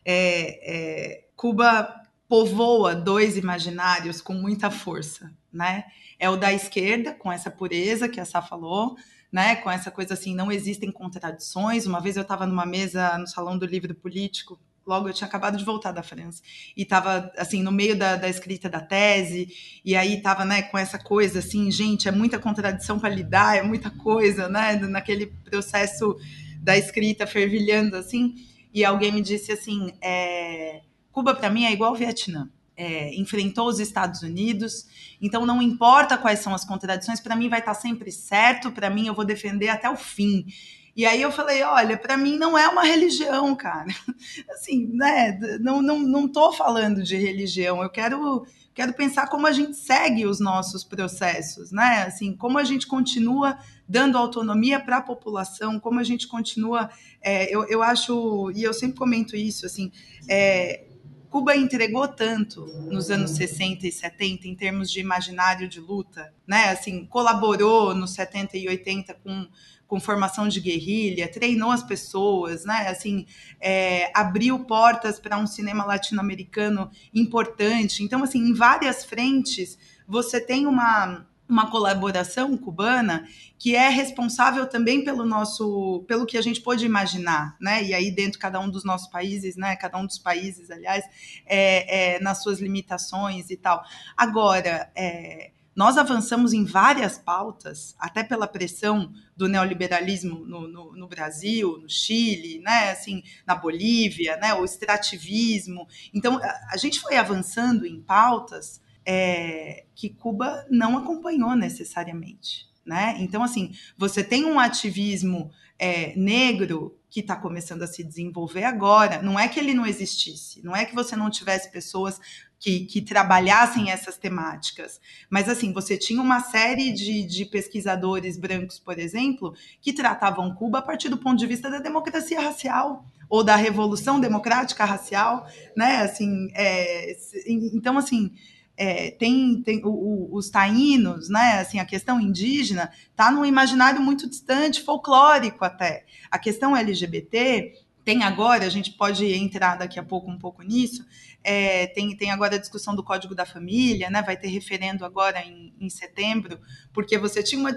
É, é, Cuba povoa dois imaginários com muita força, né? É o da esquerda, com essa pureza que a Sá falou, né? Com essa coisa assim, não existem contradições. Uma vez eu estava numa mesa no Salão do Livro Político, logo eu tinha acabado de voltar da França, e estava assim, no meio da, da, escrita da tese, e aí estava né, com essa coisa assim, gente, é muita contradição para lidar, é muita coisa, né? Naquele processo da escrita fervilhando assim, e alguém me disse assim, é Cuba, para mim, é igual ao Vietnã. É, enfrentou os Estados Unidos, então não importa quais são as contradições, para mim vai estar tá sempre certo, para mim eu vou defender até o fim. E aí eu falei, olha, para mim não é uma religião, cara. Assim, né? Não, não, não tô falando de religião. Eu quero quero pensar como a gente segue os nossos processos, né? Assim, como a gente continua dando autonomia para a população, como a gente continua. É, eu, eu acho, e eu sempre comento isso, assim, é, Cuba entregou tanto nos anos 60 e 70 em termos de imaginário de luta, né? Assim, colaborou nos 70 e 80 com com formação de guerrilha, treinou as pessoas, né? Assim, é, abriu portas para um cinema latino-americano importante. Então, assim, em várias frentes, você tem uma uma colaboração cubana que é responsável também pelo nosso, pelo que a gente pode imaginar, né? E aí dentro cada um dos nossos países, né? Cada um dos países, aliás, é, é, nas suas limitações e tal. Agora, é, nós avançamos em várias pautas, até pela pressão do neoliberalismo no, no, no, Brasil, no Chile, né, assim, na Bolívia, né, o extrativismo. Então, a, a gente foi avançando em pautas é, que Cuba não acompanhou necessariamente. Né? Então, assim, você tem um ativismo é, negro que está começando a se desenvolver agora. Não é que ele não existisse, não é que você não tivesse pessoas que, que, trabalhassem essas temáticas. Mas, assim, você tinha uma série de, de, pesquisadores brancos, por exemplo, que tratavam Cuba a partir do ponto de vista da democracia racial ou da revolução democrática racial, né? Assim, é, então, assim, é, tem, tem o, o, os taínos, né? Assim, a questão indígena está num imaginário muito distante, folclórico até. A questão LGBT tem agora, a gente pode entrar daqui a pouco um pouco nisso, é, tem, tem agora a discussão do Código da Família, né? Vai ter referendo agora em, em setembro, porque você tinha uma,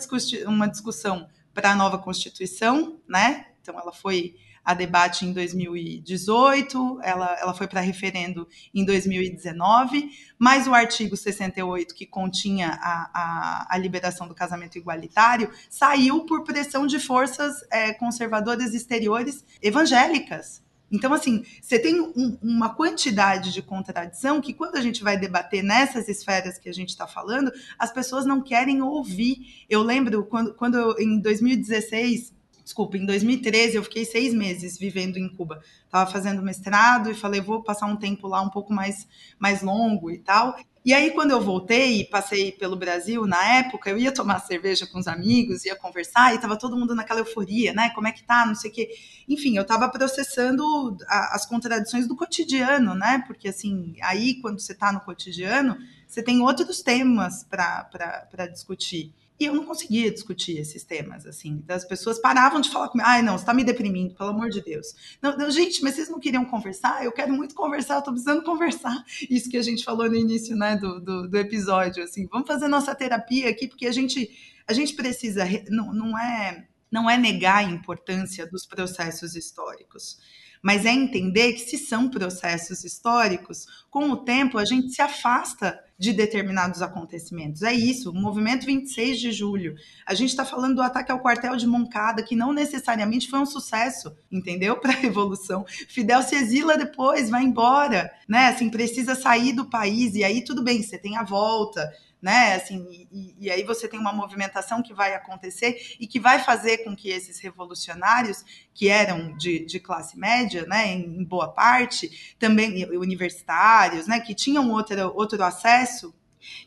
uma discussão para a nova Constituição, né? Então ela foi a debate em 2018, ela, ela foi para referendo em 2019, mas o artigo 68, que continha a, a, a liberação do casamento igualitário, saiu por pressão de forças é, conservadoras exteriores evangélicas. Então, assim, você tem um, uma quantidade de contradição que, quando a gente vai debater nessas esferas que a gente está falando, as pessoas não querem ouvir. Eu lembro quando, quando eu, em 2016 desculpa, em 2013 eu fiquei seis meses vivendo em Cuba. Estava fazendo mestrado e falei, vou passar um tempo lá um pouco mais, mais longo e tal. E aí, quando eu voltei e passei pelo Brasil, na época, eu ia tomar cerveja com os amigos, ia conversar, e tava todo mundo naquela euforia, né? Como é que tá? Não sei o quê. Enfim, eu tava processando a, as contradições do cotidiano, né? Porque, assim, aí, quando você tá no cotidiano, você tem outros temas para discutir. E eu não conseguia discutir esses temas, assim. As pessoas paravam de falar comigo. Ai, não, você está me deprimindo, pelo amor de Deus. Não, não, gente, mas vocês não queriam conversar? Eu quero muito conversar, eu estou precisando conversar. Isso que a gente falou no início né, do, do, do, episódio, assim. Vamos fazer nossa terapia aqui, porque a gente, a gente precisa... Não, não, é, não é negar a importância dos processos históricos mas é entender que se são processos históricos, com o tempo a gente se afasta de determinados acontecimentos. É isso, o movimento 26 de julho. A gente está falando do ataque ao quartel de Moncada, que não necessariamente foi um sucesso, entendeu? Para a revolução. Fidel se exila depois, vai embora, né? Assim, precisa sair do país, e aí tudo bem, você tem a volta, né? Assim, e, e, aí você tem uma movimentação que vai acontecer e que vai fazer com que esses revolucionários, que eram de, de classe média, né, em, em, boa parte, também universitários, né, que tinham outro, outro acesso,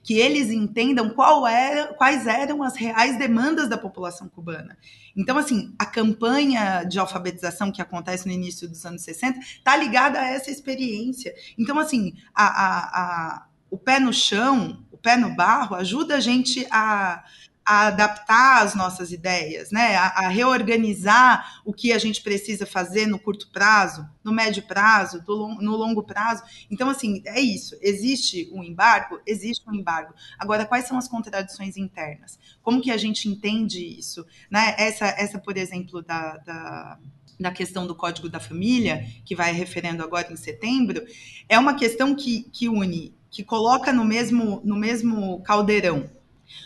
que eles entendam era, quais eram as reais demandas da população cubana. Então, assim, a campanha de alfabetização que acontece no início dos anos 60 está ligada a essa experiência. Então, assim, a, a, a, o pé no chão, pé no barro ajuda a gente a, a adaptar as nossas ideias, né? A, a, reorganizar o que a gente precisa fazer no curto prazo, no médio prazo, do, no longo prazo. Então, assim, é isso. Existe um embargo? Existe um embargo. Agora, quais são as contradições internas? Como que a gente entende isso? Né? Essa, essa por exemplo, da, da da questão do Código da Família, que vai referendo agora em setembro, é uma questão que, que une que coloca no mesmo, no mesmo caldeirão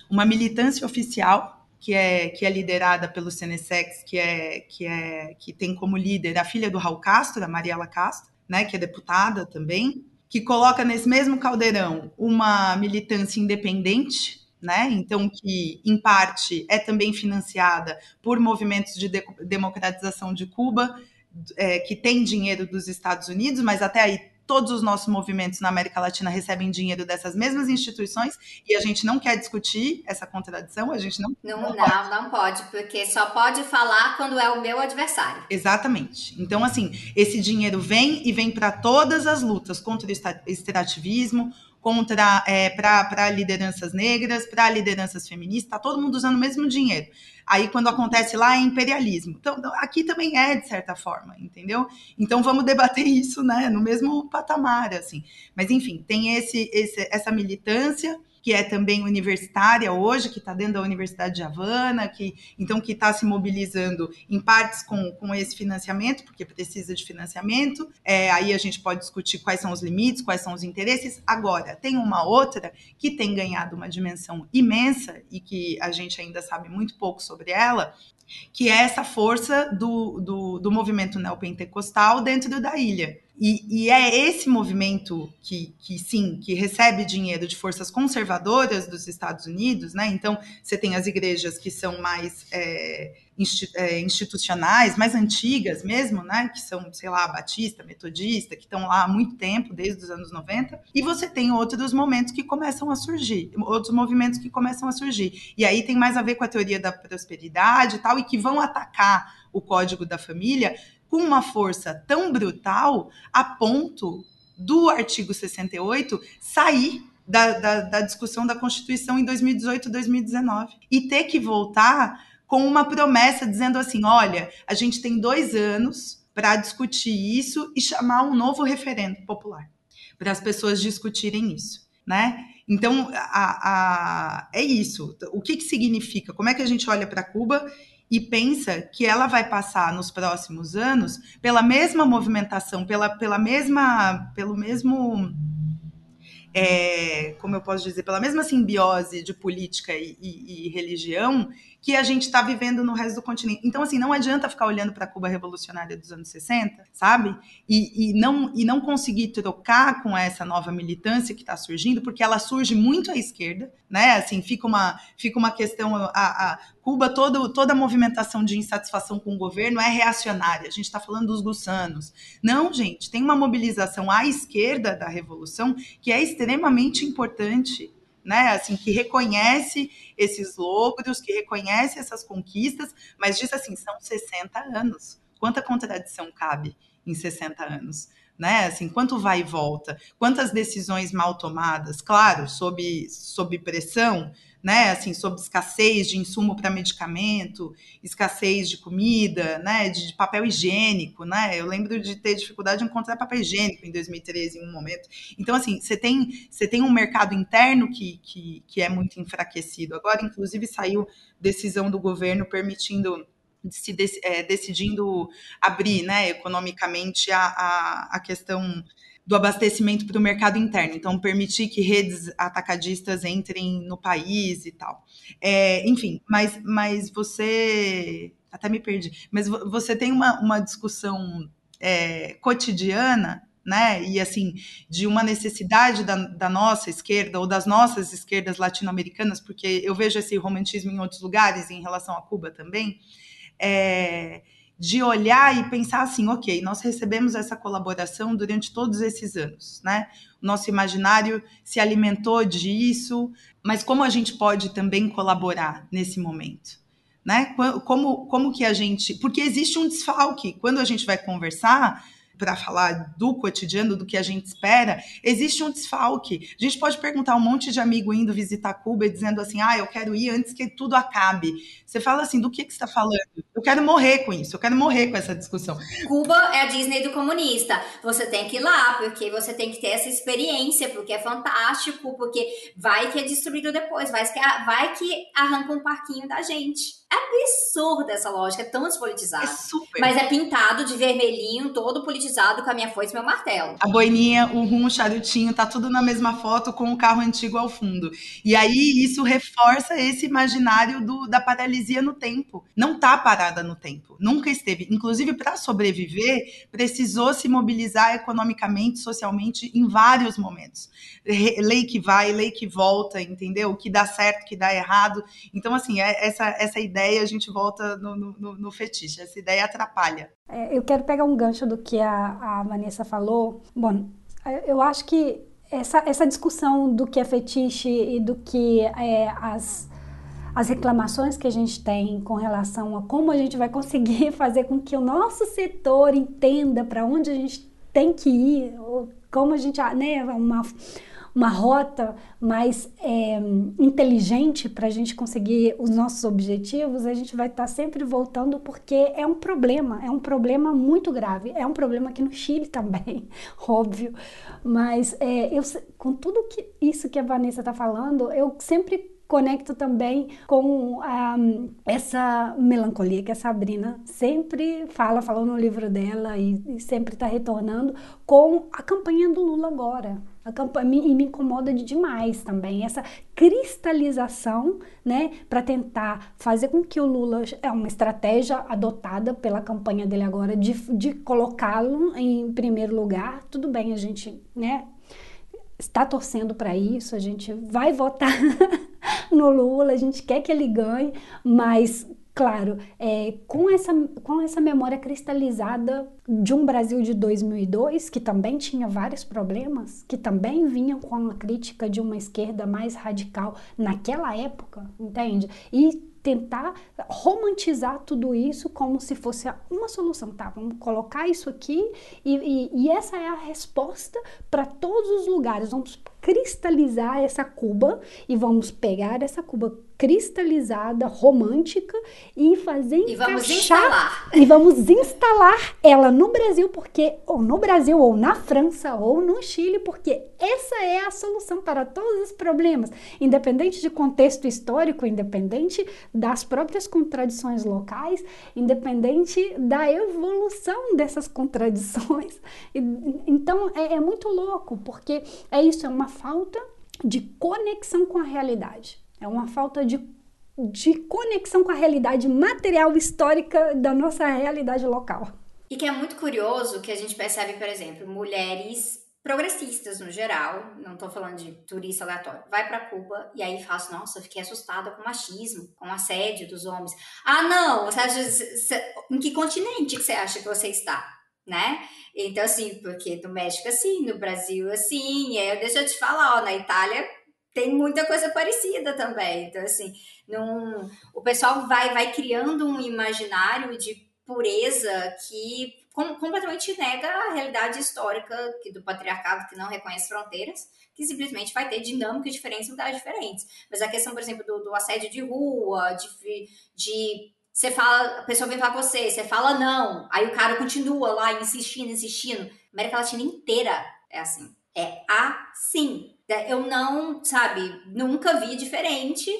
uma militância oficial que é, que é liderada pelo Senesex, que é, que é que tem como líder a filha do Raul Castro, a Mariela Castro, né, que é deputada também, que coloca nesse mesmo caldeirão uma militância independente, né? Então, que em parte é também financiada por movimentos de, de democratização de Cuba, é, que tem dinheiro dos Estados Unidos, mas até aí todos os nossos movimentos na América Latina recebem dinheiro dessas mesmas instituições e a gente não quer discutir essa contradição, a gente não não não, pode. não, pode, porque só pode falar quando é o meu adversário. Exatamente. Então assim, esse dinheiro vem e vem para todas as lutas contra o extrativismo, contra é, para lideranças negras, para lideranças feministas, está todo mundo usando o mesmo dinheiro. Aí, quando acontece lá, é imperialismo. Então, aqui também é, de certa forma, entendeu? Então, vamos debater isso, né, no mesmo patamar, assim. Mas, enfim, tem esse, esse essa militância que é também universitária hoje, que está dentro da Universidade de Havana, que então que está se mobilizando em partes com, com esse financiamento, porque precisa de financiamento. É, aí a gente pode discutir quais são os limites, quais são os interesses. Agora, tem uma outra que tem ganhado uma dimensão imensa e que a gente ainda sabe muito pouco sobre ela, que é essa força do, do, do movimento neopentecostal dentro da ilha. E, e, é esse movimento que, que, sim, que recebe dinheiro de forças conservadoras dos Estados Unidos, né? Então, você tem as igrejas que são mais é, é institucionais, mais antigas mesmo, né? Que são, sei lá, batista, metodista, que estão lá há muito tempo, desde os anos 90. E você tem outros momentos que começam a surgir, outros movimentos que começam a surgir. E aí tem mais a ver com a teoria da prosperidade e tal, e que vão atacar o código da família com uma força tão brutal a ponto do artigo 68 sair da, da, da discussão da Constituição em 2018, 2019 e ter que voltar com uma promessa dizendo assim: olha, a gente tem dois anos para discutir isso e chamar um novo referendo popular para as pessoas discutirem isso, né? Então, a, a, é isso. O que, que significa? Como é que a gente olha para Cuba e pensa que ela vai passar nos próximos anos pela mesma movimentação, pela, pela mesma, pelo mesmo, é, como eu posso dizer, pela mesma simbiose de política e, e, e religião que a gente está vivendo no resto do continente. Então, assim, não adianta ficar olhando para a Cuba revolucionária dos anos 60, sabe? E, e, não, e não conseguir trocar com essa nova militância que está surgindo, porque ela surge muito à esquerda, né? Assim, fica uma, fica uma questão. A, a Cuba, todo, toda a movimentação de insatisfação com o governo é reacionária. A gente está falando dos gussanos. Não, gente, tem uma mobilização à esquerda da revolução que é extremamente importante né? Assim, que reconhece esses logros, que reconhece essas conquistas, mas diz assim, são 60 anos. Quanta contradição cabe em 60 anos? né? Assim, quanto vai e volta, quantas decisões mal tomadas, claro, sob, sob pressão, né? Assim, sob escassez de insumo para medicamento, escassez de comida, né? De, de, papel higiênico, né? Eu lembro de ter dificuldade de encontrar papel higiênico em 2013, em um momento. Então, assim, você tem, tem um mercado interno que, que, que é muito enfraquecido. Agora, inclusive, saiu decisão do governo permitindo se é, decidindo abrir né, economicamente a, a, a questão do abastecimento para o mercado interno, então permitir que redes atacadistas entrem no país e tal. É, enfim, mas, mas você. Até me perdi, mas você tem uma, uma discussão é, cotidiana né? E assim, de uma necessidade da, da, nossa esquerda ou das nossas esquerdas latino-americanas, porque eu vejo esse romantismo em outros lugares, em relação a Cuba também, é, de olhar e pensar assim, ok, nós recebemos essa colaboração durante todos esses anos, né? Nosso imaginário se alimentou disso, mas como a gente pode também colaborar nesse momento? Né? Como, como que a gente. Porque existe um desfalque. Quando a gente vai conversar, para falar do cotidiano, do que a gente espera, existe um desfalque. A gente pode perguntar um monte de amigo indo visitar Cuba e dizendo assim: ah, eu quero ir antes que tudo acabe. Você fala assim: do que, que você está falando? Eu quero morrer com isso, eu quero morrer com essa discussão. Cuba é a Disney do comunista. Você tem que ir lá, porque você tem que ter essa experiência, porque é fantástico, porque vai que é destruído depois, vai que, vai que arranca um parquinho da gente. Absurda essa lógica, é tão despolitizada. É super. Mas é pintado de vermelhinho, todo politizado com a minha foice e meu martelo. A boininha, o rum, o charutinho, tá tudo na mesma foto com o carro antigo ao fundo. E aí isso reforça esse imaginário do, da paralisia no tempo. Não tá parada no tempo, nunca esteve. Inclusive, para sobreviver, precisou se mobilizar economicamente, socialmente, em vários momentos. Lei que vai, lei que volta, entendeu? O que dá certo, o que dá errado. Então, assim, é essa, essa ideia ideia, a gente volta no, no, no fetiche. Essa ideia atrapalha. É, eu quero pegar um gancho do que a, a Vanessa falou. Bom, eu acho que essa, essa discussão do que é fetiche e do que é as, as reclamações que a gente tem com relação a como a gente vai conseguir fazer com que o nosso setor entenda para onde a gente tem que ir, ou como a gente, né, uma uma rota mais é, inteligente para a gente conseguir os nossos objetivos, a gente vai estar tá sempre voltando porque é um problema, é um problema muito grave, é um problema aqui no Chile também, óbvio. Mas é, eu, com tudo que, isso que a Vanessa está falando, eu sempre conecto também com um, essa melancolia que a Sabrina sempre fala, falou no livro dela e, e sempre está retornando com a campanha do Lula agora. E me incomoda demais também essa cristalização, né, para tentar fazer com que o Lula é uma estratégia adotada pela campanha dele agora de, de colocá-lo em primeiro lugar. Tudo bem, a gente, né, está torcendo para isso, a gente vai votar no Lula, a gente quer que ele ganhe, mas claro, é, com, essa, com essa memória cristalizada de um Brasil de 2002, que também tinha vários problemas, que também vinha com a crítica de uma esquerda mais radical naquela época, entende? E tentar romantizar tudo isso como se fosse uma solução, tá? Vamos colocar isso aqui e, e, e essa é a resposta para todos os lugares. Vamos cristalizar essa cuba e vamos pegar essa cuba cristalizada, romântica e fazer e encaixar, vamos instalar e vamos instalar ela no Brasil porque ou no Brasil ou na França ou no Chile porque essa é a solução para todos os problemas, independente de contexto histórico, independente das próprias contradições locais, independente da evolução dessas contradições. Então é, é muito louco porque é isso, é uma falta de conexão com a realidade. É uma falta de, de conexão com a realidade material histórica da nossa realidade local. E que é muito curioso que a gente percebe, por exemplo, mulheres progressistas no geral, não estou falando de turista aleatório, vai para Cuba e aí fala assim, nossa, fiquei assustada com o machismo, com o assédio dos homens. Ah, não, você acha, em que continente que você acha que você está? Né? Então, assim, porque no México assim, no Brasil assim, e aí deixa eu te falar, ó, na Itália tem muita coisa parecida também. Então, assim, num, o pessoal vai, vai criando um imaginário de pureza que com, completamente nega a realidade histórica que, do patriarcado que não reconhece fronteiras, que simplesmente vai ter dinâmicas diferentes em lugares diferentes. Mas a questão, por exemplo, do, do assédio de rua, de, de você fala, a pessoa vem falar com você, você fala não, aí o cara continua lá insistindo, insistindo. América Latina inteira é assim. É assim. Eu não, sabe, nunca vi diferente.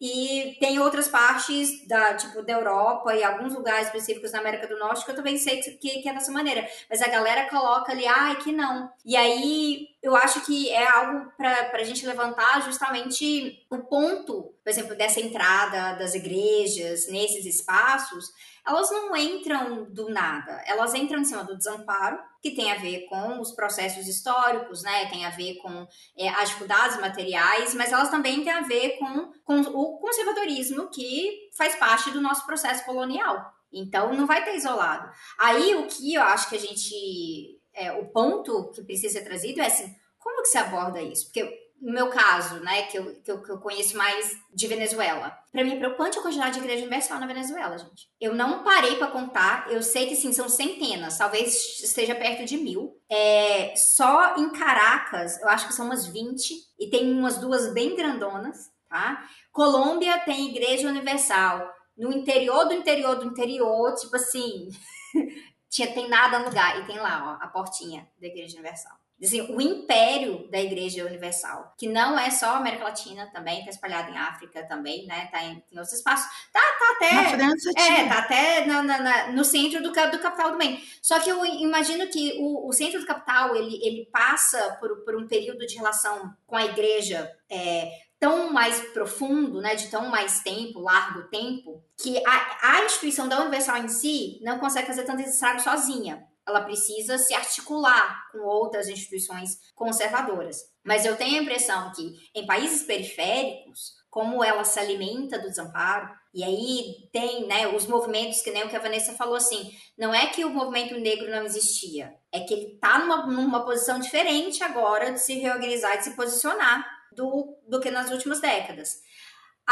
E tem outras partes da, tipo, da Europa e alguns lugares específicos na América do Norte que eu também sei que, que é dessa maneira. Mas a galera coloca ali, ai, que não. E aí eu acho que é algo para a gente levantar justamente o ponto, por exemplo, dessa entrada das igrejas nesses espaços, elas não entram do nada, elas entram em cima do desamparo, que tem a ver com os processos históricos, né? Tem a ver com é, as dificuldades materiais, mas elas também têm a ver com, com o conservadorismo que faz parte do nosso processo colonial. Então, não vai ter isolado. Aí, o que eu acho que a gente é, o ponto que precisa ser trazido é assim, como que se aborda isso? Porque no meu caso, né, que eu, que eu, que eu conheço mais de Venezuela, para mim é preocupante a quantidade de igreja universal na Venezuela, gente. Eu não parei para contar, eu sei que sim, são centenas, talvez esteja perto de mil. É, só em Caracas, eu acho que são umas 20, e tem umas duas bem grandonas, tá? Colômbia tem igreja universal. No interior do interior do interior, tipo assim, tinha, tem nada no lugar. E tem lá, ó, a portinha da Igreja Universal. Assim, o império da Igreja Universal, que não é só América Latina também, tá espalhado em África também, né? Tá em, em outros espaços. Tá, tá até. Na França É, tinha. tá até na, na, na, no centro do, do capital do Maine. Só que eu imagino que o, o centro do capital ele, ele passa por, por um período de relação com a igreja é, tão mais profundo, né, de tão mais tempo, largo tempo, que a, a instituição da Universal em si não consegue fazer tanto estrago sozinha. Ela precisa se articular com outras instituições conservadoras. Mas eu tenho a impressão que em países periféricos, como ela se alimenta do desamparo, e aí tem né, os movimentos, que nem o que a Vanessa falou assim, não é que o movimento negro não existia, é que ele está numa, numa posição diferente agora de se reorganizar, de se posicionar do, do que nas últimas décadas.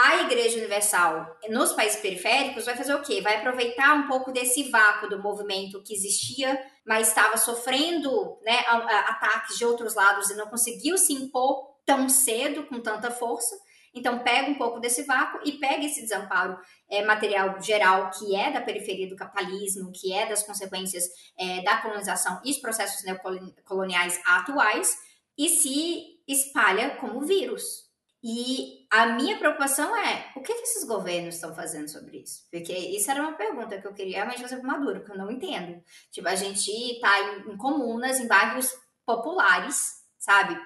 A Igreja Universal nos países periféricos vai fazer o quê? Vai aproveitar um pouco desse vácuo do movimento que existia, mas estava sofrendo né, ataques de outros lados e não conseguiu se impor tão cedo, com tanta força. Então, pega um pouco desse vácuo e pega esse desamparo é, material geral, que é da periferia do capitalismo, que é das consequências é, da colonização e os processos neocoloniais atuais, e se espalha como vírus. E a minha preocupação é o que, que esses governos estão fazendo sobre isso? Porque isso era uma pergunta que eu queria realmente fazer para Maduro, que eu não entendo. Tipo, a gente está em, em comunas, em bairros populares, sabe?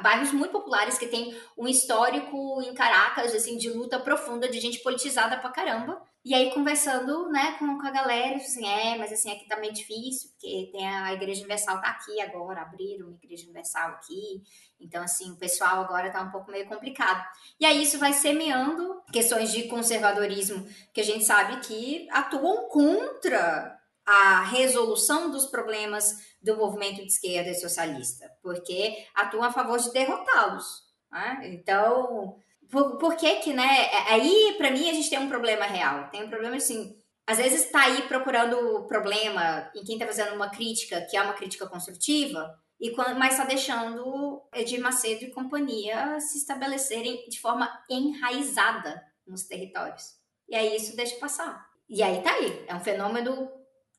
bairros muito populares que tem um histórico em Caracas, assim, de luta profunda, de gente politizada pra caramba. E aí, conversando, né, com, com a galera, assim, é, mas assim, aqui tá meio difícil, porque tem a Igreja Universal tá aqui agora, abriram uma Igreja Universal aqui. Então, assim, o pessoal agora tá um pouco meio complicado. E aí, isso vai semeando questões de conservadorismo, que a gente sabe que atuam contra a resolução dos problemas do movimento de esquerda e socialista, porque atuam a favor de derrotá-los. Né? Então, por, por, que que, né? É, aí, para mim, a gente tem um problema real. Tem um problema, assim, às vezes está aí procurando problema em quem está fazendo uma crítica, que é uma crítica construtiva, e quando, mas está deixando Edir Macedo e companhia se estabelecerem de forma enraizada nos territórios. E aí isso deixa passar. E aí tá aí. É um fenômeno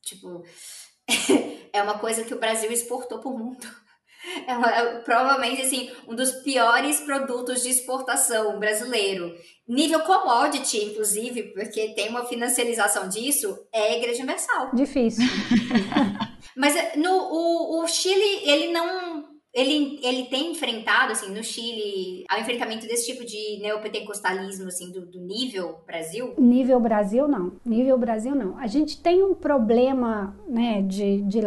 Tipo, é uma coisa que o Brasil exportou para o mundo. É, é, provavelmente assim um dos piores produtos de exportação brasileiro. Nível commodity, inclusive, porque tem uma financiarização disso, é a Igreja Universal. Difícil. Mas no, o, o Chile, ele não ele, ele tem enfrentado, assim, no Chile, ao enfrentamento desse tipo de neopentecostalismo, assim, do, do, nível Brasil? Nível Brasil, não. Nível Brasil, não. A gente tem um problema, né, de, de,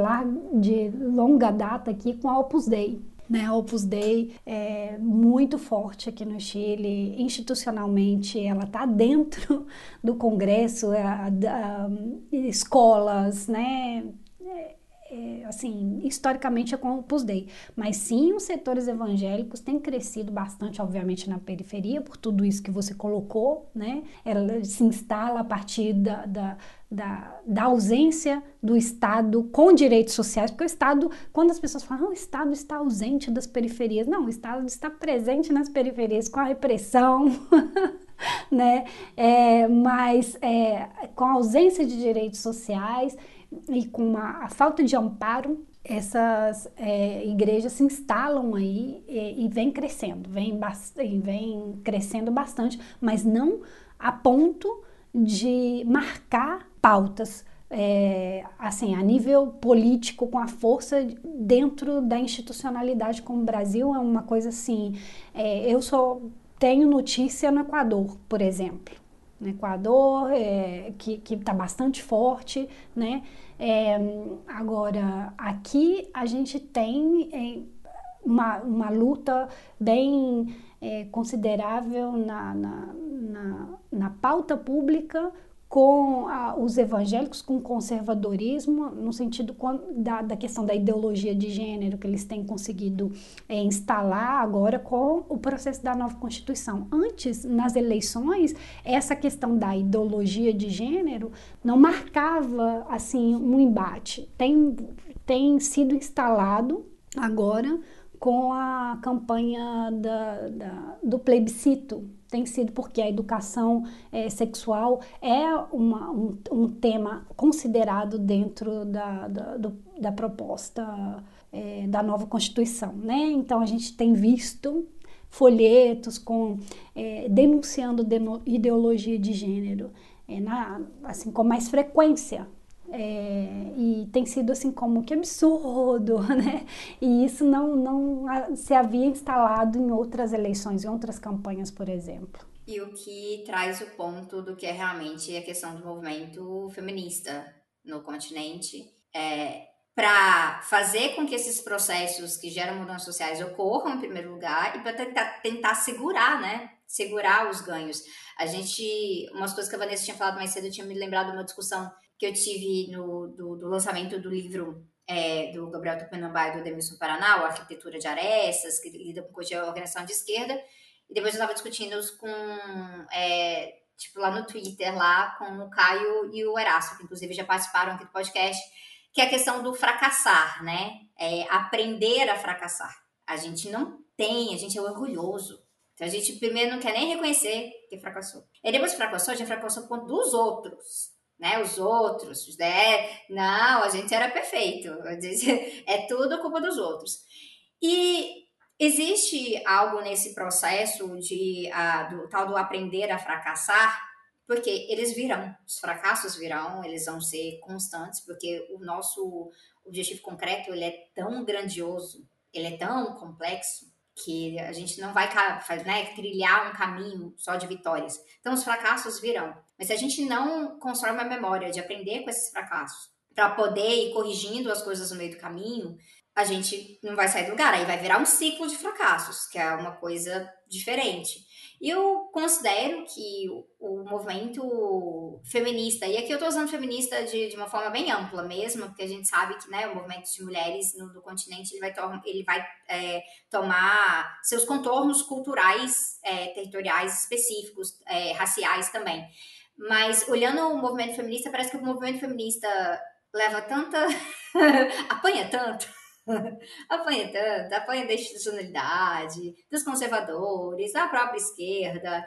de longa data aqui com a Opus Dei. Né, Opus Dei é muito forte aqui no Chile, institucionalmente, ela está dentro do Congresso, a, a, a, escolas, né, é, assim, historicamente é com o Opus Dei. Mas sim, os setores evangélicos têm crescido bastante, obviamente, na periferia, por tudo isso que você colocou, né? Ela se instala a partir da, da da, da, ausência do Estado com direitos sociais, porque o Estado, quando as pessoas falam, ah, o Estado está ausente das periferias, não, o Estado está presente nas periferias com a repressão, né? É, mas é, com a ausência de direitos sociais e com a, a falta de amparo, essas é, igrejas se instalam aí e, e vem crescendo, vem, vem crescendo bastante, mas não a ponto de marcar pautas é, assim, a nível político, com a força dentro da institucionalidade como o Brasil, é uma coisa assim. É, eu só tenho notícia no Equador, por exemplo. No Equador, é, que está bastante forte, né? É, agora, aqui a gente tem é, uma, uma luta bem é, considerável na, na, na, na pauta pública com a, os evangélicos, com o conservadorismo, no sentido da, da, questão da ideologia de gênero que eles têm conseguido é, instalar agora com o processo da nova Constituição. Antes, nas eleições, essa questão da ideologia de gênero não marcava assim um embate. Tem, tem sido instalado agora com a campanha da, da, do plebiscito tem sido porque a educação é, sexual é uma, um, um, tema considerado dentro da, da, do, da proposta é, da nova Constituição. Né? Então, a gente tem visto folhetos com é, denunciando ideologia de gênero na, assim, com mais frequência é, e tem sido assim como que absurdo, né? E isso não, não se havia instalado em outras eleições, em outras campanhas, por exemplo. E o que traz o ponto do que é realmente a questão do movimento feminista no continente. É, para fazer com que esses processos que geram mudanças sociais ocorram em primeiro lugar e para tentar, tentar segurar, né? Segurar os ganhos. A gente, umas coisas que a Vanessa tinha falado mais cedo, eu tinha me lembrado de uma discussão que eu tive no, do, do lançamento do livro é, do Gabriel Tupinambá e do Demilson Paraná, Arquitetura de Arestas, que lida com de organização de esquerda, e depois eu estava discutindo com, é, tipo, lá no Twitter, lá com o Caio e o Erasto, que inclusive já participaram aqui do podcast, que é a questão do fracassar, né? É aprender a fracassar. A gente não tem, a gente é orgulhoso. Então a gente primeiro não quer nem reconhecer que fracassou. E depois que fracassou, a gente fracassou por dos outros né? Os outros, né? Não, a gente era perfeito. É tudo culpa dos outros. E existe algo nesse processo de do tal do aprender a fracassar, porque eles virão, os fracassos virão, eles vão ser constantes, porque o nosso objetivo concreto ele é tão grandioso, ele é tão complexo que a gente não vai né, trilhar um caminho só de vitórias. Então, os fracassos virão. Mas se a gente não constrói uma memória de aprender com esses fracassos, para poder ir corrigindo as coisas no meio do caminho, a gente não vai sair do lugar. Aí vai virar um ciclo de fracassos, que é uma coisa diferente. E eu considero que o, movimento feminista, e aqui eu estou usando feminista de, de, uma forma bem ampla mesmo, porque a gente sabe que né, o movimento de mulheres no, no continente ele vai, to ele vai é, tomar seus contornos culturais, é, territoriais específicos, é, raciais também. Mas olhando o movimento feminista, parece que o movimento feminista leva tanta. apanha tanto apanha tanto, apanha da institucionalidade, dos conservadores, da própria esquerda,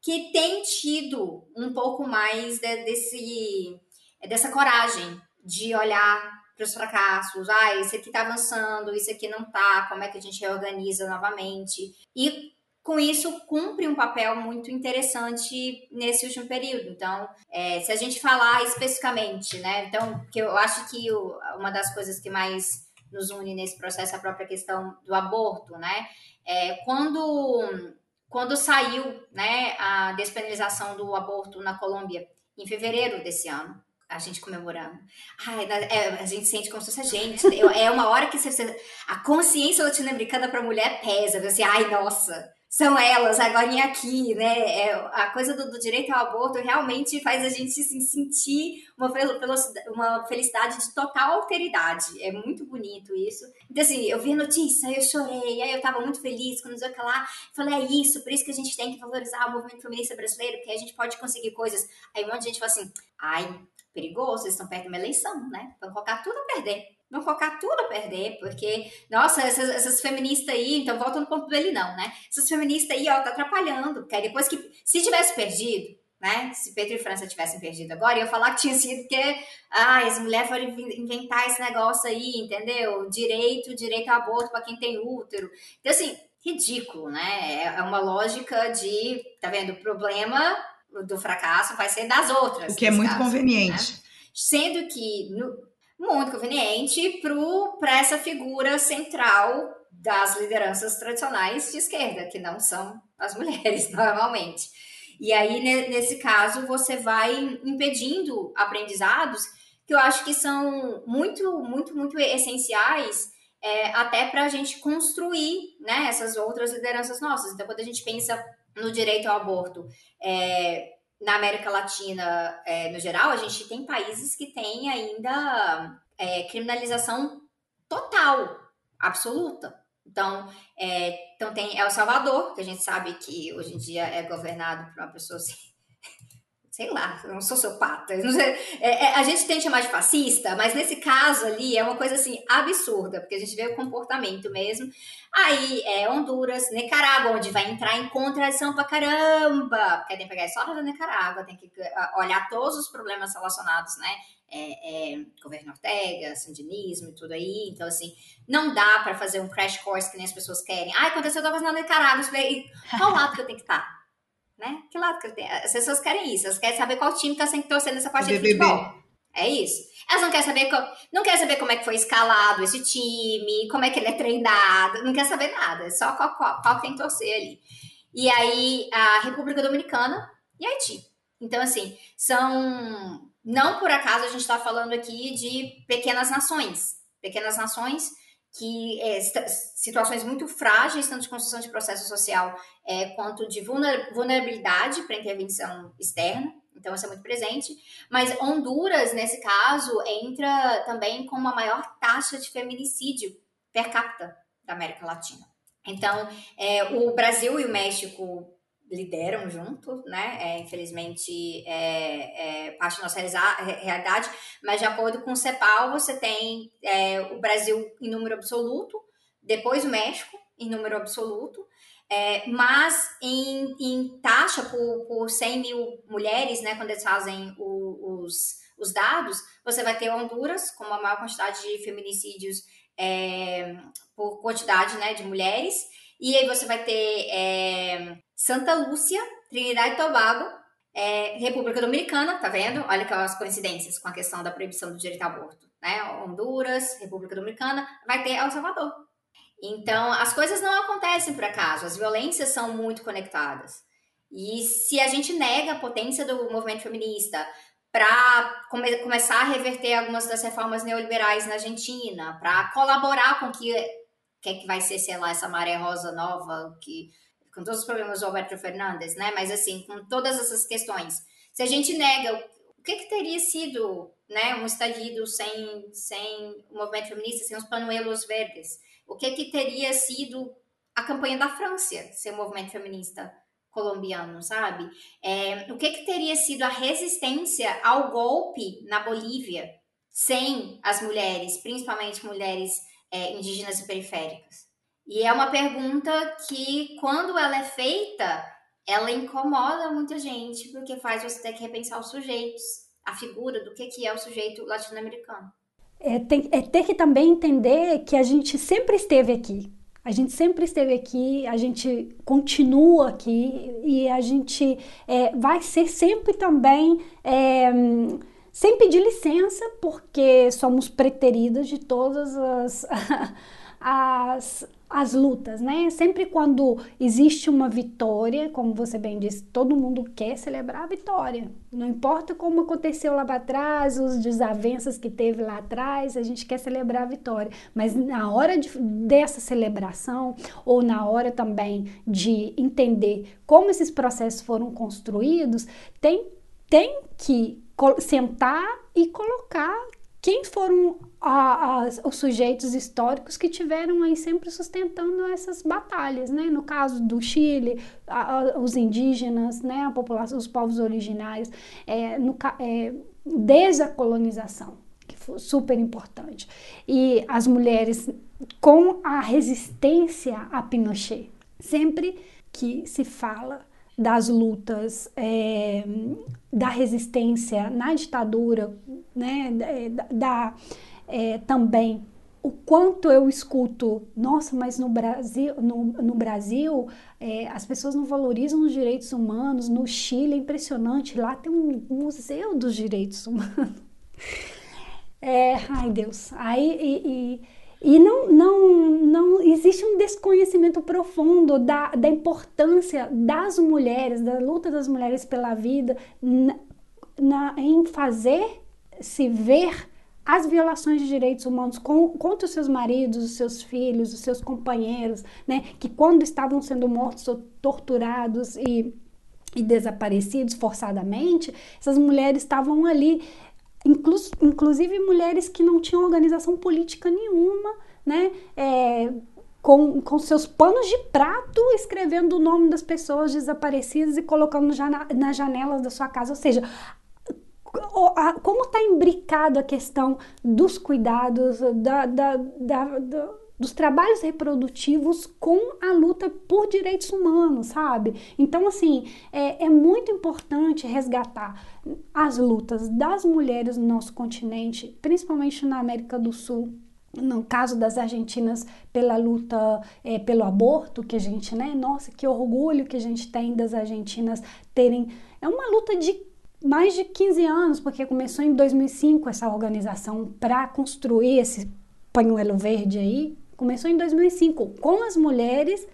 que tem tido um pouco mais de, desse, dessa coragem de olhar para os fracassos, ah, esse aqui está avançando, isso aqui não está, como é que a gente reorganiza novamente. E com isso cumpre um papel muito interessante nesse último período. Então, é, se a gente falar especificamente, né? Então, que eu acho que o, uma das coisas que mais nos une nesse processo a própria questão do aborto, né? É, quando, quando saiu né, a despenalização do aborto na Colômbia, em fevereiro desse ano, a gente comemorando. Ai, é, a gente sente como se fosse a gente. É uma hora que você, a consciência latino-americana para a mulher pesa. Você, ai, nossa, são elas agora aqui, né? É, a coisa do, do, direito ao aborto realmente faz a gente se sentir uma, uma felicidade de total alteridade. É muito bonito isso. Então, assim, eu vi a notícia, eu chorei, aí eu tava muito feliz quando eu lá, falei, é isso, por isso que a gente tem que valorizar o movimento feminista brasileiro, porque a gente pode conseguir coisas. Aí um monte de gente fala assim, ai, perigoso, vocês estão perto de uma eleição, né? Vão colocar tudo a perder não colocar tudo a perder, porque, nossa, essas, essas feministas aí, então volta no ponto dele não, né? Essas feministas aí, ó, tá atrapalhando, porque aí depois que, se tivesse perdido, né, se Pedro e França tivessem perdido agora, ia falar que tinha sido porque, ah, as mulheres foram inventar esse negócio aí, entendeu? Direito, direito ao aborto para quem tem útero. Então, assim, ridículo, né? É, é uma lógica de, tá vendo, o problema do fracasso vai ser das outras. O que é muito caso, conveniente. Né? Sendo que, no, muito conveniente para essa figura central das lideranças tradicionais de esquerda, que não são as mulheres normalmente. E aí, nesse caso, você vai impedindo aprendizados que eu acho que são muito, muito, muito essenciais é, até para a gente construir né, essas outras lideranças nossas. Então, quando a gente pensa no direito ao aborto, é, na América Latina, é, no geral, a gente tem países que têm ainda é, criminalização total, absoluta. Então, é, então tem El Salvador, que a gente sabe que hoje em dia é governado por uma pessoa assim, sei lá, um sociopata. É, é, a gente tem que chamar de fascista, mas nesse caso ali é uma coisa assim absurda, porque a gente vê o comportamento mesmo. Aí é Honduras, Nicarágua, onde vai entrar em contradição pra caramba, porque tem que pegar a história da Nicarágua, tem que olhar todos os problemas relacionados, né? É, é, governo Ortega, sandinismo e tudo aí. Então, assim, não dá para fazer um crash course que nem as pessoas querem. Ah, aconteceu coisa na Nicarágua, qual lado que eu tenho que estar? Né? Que lado que ele tem? As pessoas querem isso, elas querem saber qual time está sendo torcer nessa partida de futebol. É isso. Elas não querem saber não querem saber como é que foi escalado esse time, como é que ele é treinado, não quer saber nada, é só qual, qual, qual tem que torcer ali. E aí a República Dominicana e Haiti. Então, assim, são. Não por acaso a gente está falando aqui de pequenas nações. Pequenas nações que é, situações muito frágeis, tanto de construção de processo social é, quanto de vulnerabilidade para intervenção externa. Então, isso é muito presente. Mas Honduras, nesse caso, entra também com uma maior taxa de feminicídio per capita da América Latina. Então, é, o Brasil e o México lideram junto, né? É, infelizmente, é, é, parte da nossa realidade, mas de acordo com o CEPAL, você tem é, o Brasil em número absoluto, depois o México em número absoluto, é, mas em, em taxa por, por 100 mil mulheres, né, quando eles fazem o, os, os dados, você vai ter Honduras com a maior quantidade de feminicídios é, por quantidade né, de mulheres, e aí você vai ter é, Santa Lúcia, Trinidade e Tobago, é, República Dominicana, tá vendo? Olha que as coincidências com a questão da proibição do direito ao aborto. Né? Honduras, República Dominicana, vai ter El Salvador. Então, as coisas não acontecem por acaso, as violências são muito conectadas. E se a gente nega a potência do movimento feminista para come começar a reverter algumas das reformas neoliberais na Argentina, para colaborar com que que é que vai ser, sei lá, essa maré rosa nova, que com todos os problemas do Alberto Fernandes, né? Mas assim, com todas essas questões. Se a gente nega, o que, que teria sido né, um estalido sem, sem o movimento feminista, sem os panuelos verdes? O que, que teria sido a campanha da França sem o movimento feminista colombiano, sabe? É, o que, que teria sido a resistência ao golpe na Bolívia sem as mulheres, principalmente mulheres é, indígenas e periféricas? E é uma pergunta que, quando ela é feita, ela incomoda muita gente, porque faz você ter que repensar os sujeitos, a figura do que, que é o sujeito latino-americano. É, é ter que também entender que a gente sempre esteve aqui. A gente sempre esteve aqui, a gente continua aqui e a gente é, vai ser sempre também. É, sem pedir licença, porque somos preteridas de todas as, as as lutas, né? Sempre quando existe uma vitória, como você bem disse, todo mundo quer celebrar a vitória. Não importa como aconteceu lá para trás, os desavenças que teve lá atrás, a gente quer celebrar a vitória. Mas na hora de, dessa celebração, ou na hora também de entender como esses processos foram construídos, tem, tem que sentar e colocar quem foram a, a, os sujeitos históricos que tiveram aí sempre sustentando essas batalhas, né? No caso do Chile, a, os indígenas, né? A população, os povos originários, é, no, é, desde a colonização, que foi super importante, e as mulheres com a resistência a Pinochet, sempre que se fala das lutas é, da resistência na ditadura, né, da, da é, também o quanto eu escuto, nossa, mas no Brasil, no, no Brasil é, as pessoas não valorizam os direitos humanos, no Chile é impressionante, lá tem um museu dos direitos humanos. É, ai Deus, aí e, e, e, não, não, não existe um desconhecimento profundo da, da importância das mulheres, da luta das mulheres pela vida, na, na em fazer se ver as violações de direitos humanos com, contra os seus maridos, os seus filhos, os seus companheiros, né, que quando estavam sendo mortos ou torturados e, e desaparecidos forçadamente, essas mulheres estavam ali, inclu, inclusive mulheres que não tinham organização política nenhuma, né, é, com, com seus panos de prato escrevendo o nome das pessoas desaparecidas e colocando já na, nas janelas da sua casa. Ou seja, como está imbricado a questão dos cuidados, da, da, da, da, dos trabalhos reprodutivos com a luta por direitos humanos, sabe? Então, assim, é, é muito importante resgatar as lutas das mulheres no nosso continente, principalmente na América do Sul, no caso das argentinas pela luta é, pelo aborto que a gente né? Nossa que orgulho que a gente tem das argentinas terem é uma luta de mais de 15 anos, porque começou em 2005 essa organização para construir esse pañuelo verde aí, começou em 2005 com as mulheres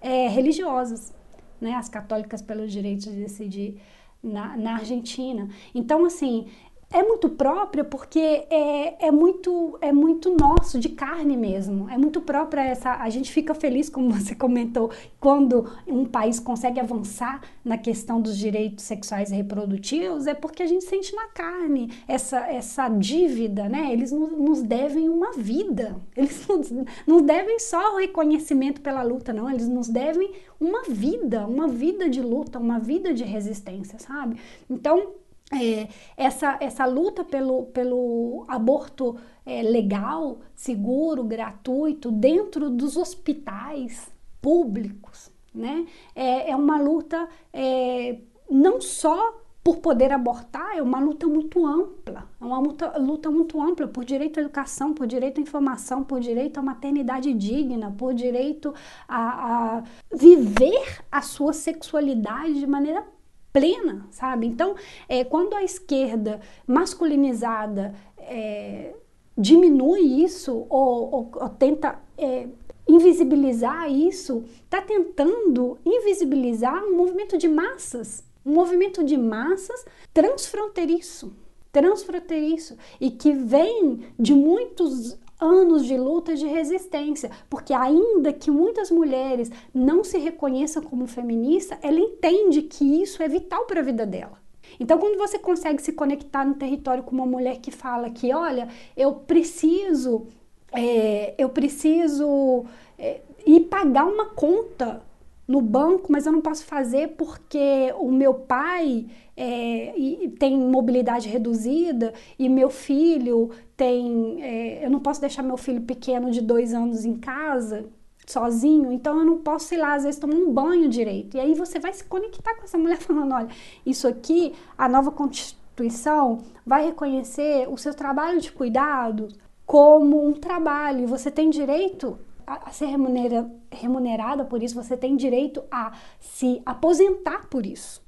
é, religiosas, né, as católicas pelos direitos de decidir na, na Argentina. Então, assim, é muito própria porque é, é, muito é muito nosso, de carne mesmo. É muito própria essa. A gente fica feliz, como você comentou, quando um país consegue avançar na questão dos direitos sexuais e reprodutivos, é porque a gente sente na carne essa, essa dívida, né? Eles nos, nos devem uma vida. Eles nos, nos devem só o reconhecimento pela luta, não. Eles nos devem uma vida, uma vida de luta, uma vida de resistência, sabe? Então, é, essa, essa luta pelo, pelo aborto é, legal, seguro, gratuito, dentro dos hospitais públicos, né? É, é uma luta é, não só por poder abortar, é uma luta muito ampla, é uma luta, luta muito ampla por direito à educação, por direito à informação, por direito à maternidade digna, por direito a, a viver a sua sexualidade de maneira plena, sabe? Então, é, quando a esquerda masculinizada é, diminui isso ou, ou, ou tenta é, invisibilizar isso, está tentando invisibilizar um movimento de massas, um movimento de massas transfronteiriço, transfronteiriço e que vem de muitos anos de luta de resistência, porque ainda que muitas mulheres não se reconheçam como feminista, ela entende que isso é vital para a vida dela. Então, quando você consegue se conectar no território com uma mulher que fala que, olha, eu preciso, é, eu preciso é, ir pagar uma conta no banco, mas eu não posso fazer porque o meu pai é, tem mobilidade reduzida e meu filho tem. É, eu não posso deixar meu filho pequeno de dois anos em casa sozinho, então eu não posso, sei lá, às vezes tomar um banho direito. E aí você vai se conectar com essa mulher falando: olha, isso aqui, a nova Constituição vai reconhecer o seu trabalho de cuidado como um trabalho, você tem direito a, ser remunera, remunerada por isso, você tem direito a se aposentar por isso.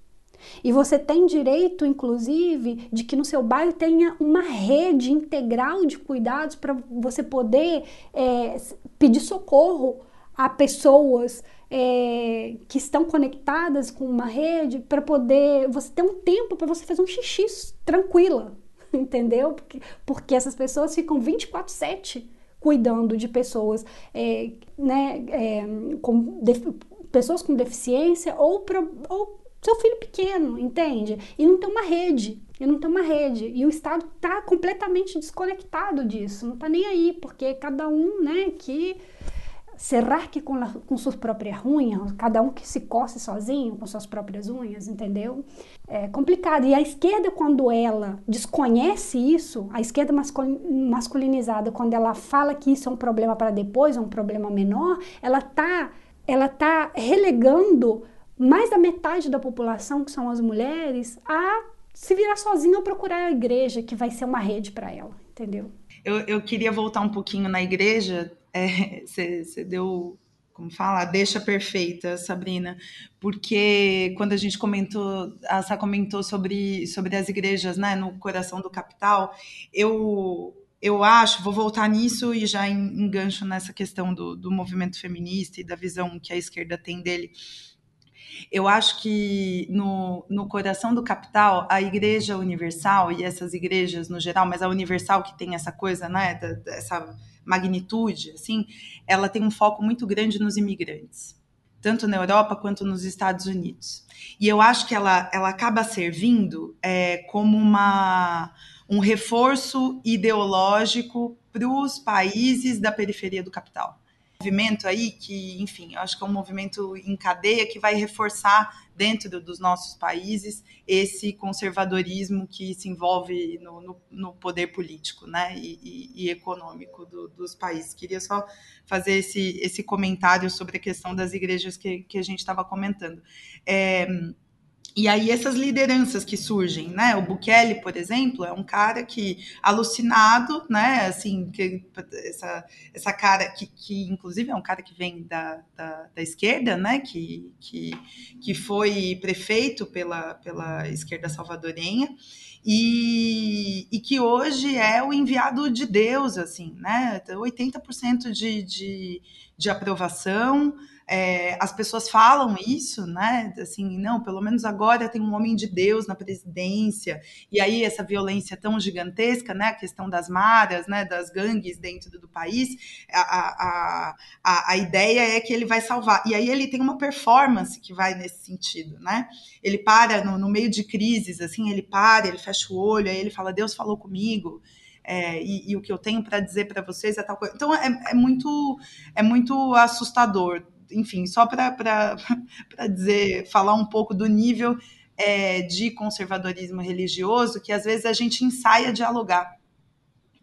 E você tem direito, inclusive, de que no seu bairro tenha uma rede integral de cuidados para você poder é, pedir socorro a pessoas é, que estão conectadas com uma rede para poder você ter um tempo para você fazer um xixi tranquila, entendeu? Porque, porque essas pessoas ficam 24/7 cuidando de pessoas, é, né, é, com pessoas com deficiência ou, pro, ou seu filho pequeno, entende? E não tem uma rede, e não tem uma rede. E o Estado está completamente desconectado disso, não está nem aí, porque cada um, né, que será que com, com suas próprias unhas, cada um que se coce sozinho com suas próprias unhas, entendeu? É complicado. E a esquerda, quando ela desconhece isso, a esquerda masculinizada, quando ela fala que isso é um problema para depois, é um problema menor, ela está ela tá relegando mais da metade da população, que são as mulheres, a se virar sozinha ou procurar a igreja, que vai ser uma rede para ela, entendeu? Eu, eu queria voltar um pouquinho na igreja. Você é, deu, como fala, deixa perfeita, Sabrina, porque quando a gente comentou, a Sá comentou sobre, sobre as igrejas né, no coração do capital, eu eu acho, vou voltar nisso e já engancho nessa questão do, do movimento feminista e da visão que a esquerda tem dele. Eu acho que no, no coração do capital, a Igreja Universal e essas igrejas no geral, mas a Universal que tem essa coisa, né, essa magnitude, assim, ela tem um foco muito grande nos imigrantes, tanto na Europa quanto nos Estados Unidos. E eu acho que ela, ela acaba servindo é, como uma um reforço ideológico para os países da periferia do capital. Movimento aí que, enfim, acho que é um movimento em cadeia que vai reforçar dentro dos nossos países esse conservadorismo que se envolve no, no, no poder político né, e, e, e econômico do, dos países. Queria só fazer esse, esse comentário sobre a questão das igrejas que, que a gente estava comentando. É, e aí essas lideranças que surgem, né? O Bukele, por exemplo, é um cara que alucinado, né? Assim, que, essa, essa cara que, que inclusive é um cara que vem da, da, da, esquerda, né? Que, que, que foi prefeito pela, pela esquerda salvadorenha e, e que hoje é o enviado de Deus, assim, né? 80% de, de, de aprovação. É, as pessoas falam isso, né? Assim, não, pelo menos agora tem um homem de Deus na presidência, e aí essa violência tão gigantesca, né? A questão das maras, né? Das gangues dentro do país, a, a, a, a ideia é que ele vai salvar. E aí ele tem uma performance que vai nesse sentido, né? Ele para no, no meio de crises, assim, ele para, ele fecha o olho, aí ele fala: Deus falou comigo. É, e, e, o que eu tenho para dizer para vocês é tal coisa. Então é, é, muito é muito assustador enfim, só para dizer, falar um pouco do nível é, de conservadorismo religioso que às vezes a gente ensaia dialogar,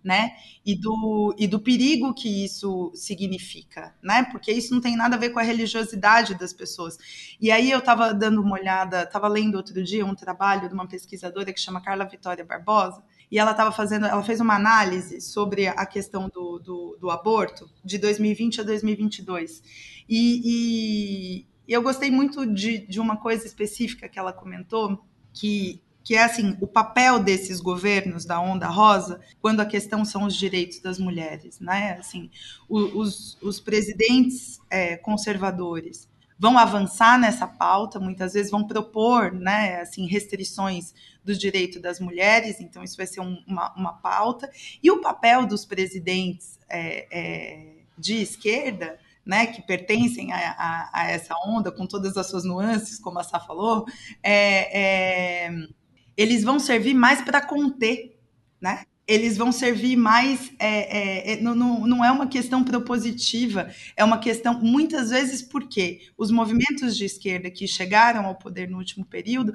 né? E do, e do perigo que isso significa, né? Porque isso não tem nada a ver com a religiosidade das pessoas. E aí eu estava dando uma olhada, estava lendo outro dia um trabalho de uma pesquisadora que chama Carla Vitória Barbosa, e ela estava fazendo, ela fez uma análise sobre a questão do, do, do aborto de 2020 a 2022. E, e eu gostei muito de, de uma coisa específica que ela comentou, que que é assim o papel desses governos da onda rosa quando a questão são os direitos das mulheres, né? Assim, os, os presidentes é, conservadores vão avançar nessa pauta, muitas vezes vão propor, né? Assim, restrições dos direitos das mulheres, então isso vai ser um, uma, uma pauta e o papel dos presidentes é, é, de esquerda né, que pertencem a, a, a, essa onda, com todas as suas nuances, como a Sá falou, é, é, eles vão servir mais para conter, né? Eles vão servir mais. É, é, é, não, não é uma questão propositiva, é uma questão, muitas vezes, porque os movimentos de esquerda que chegaram ao poder no último período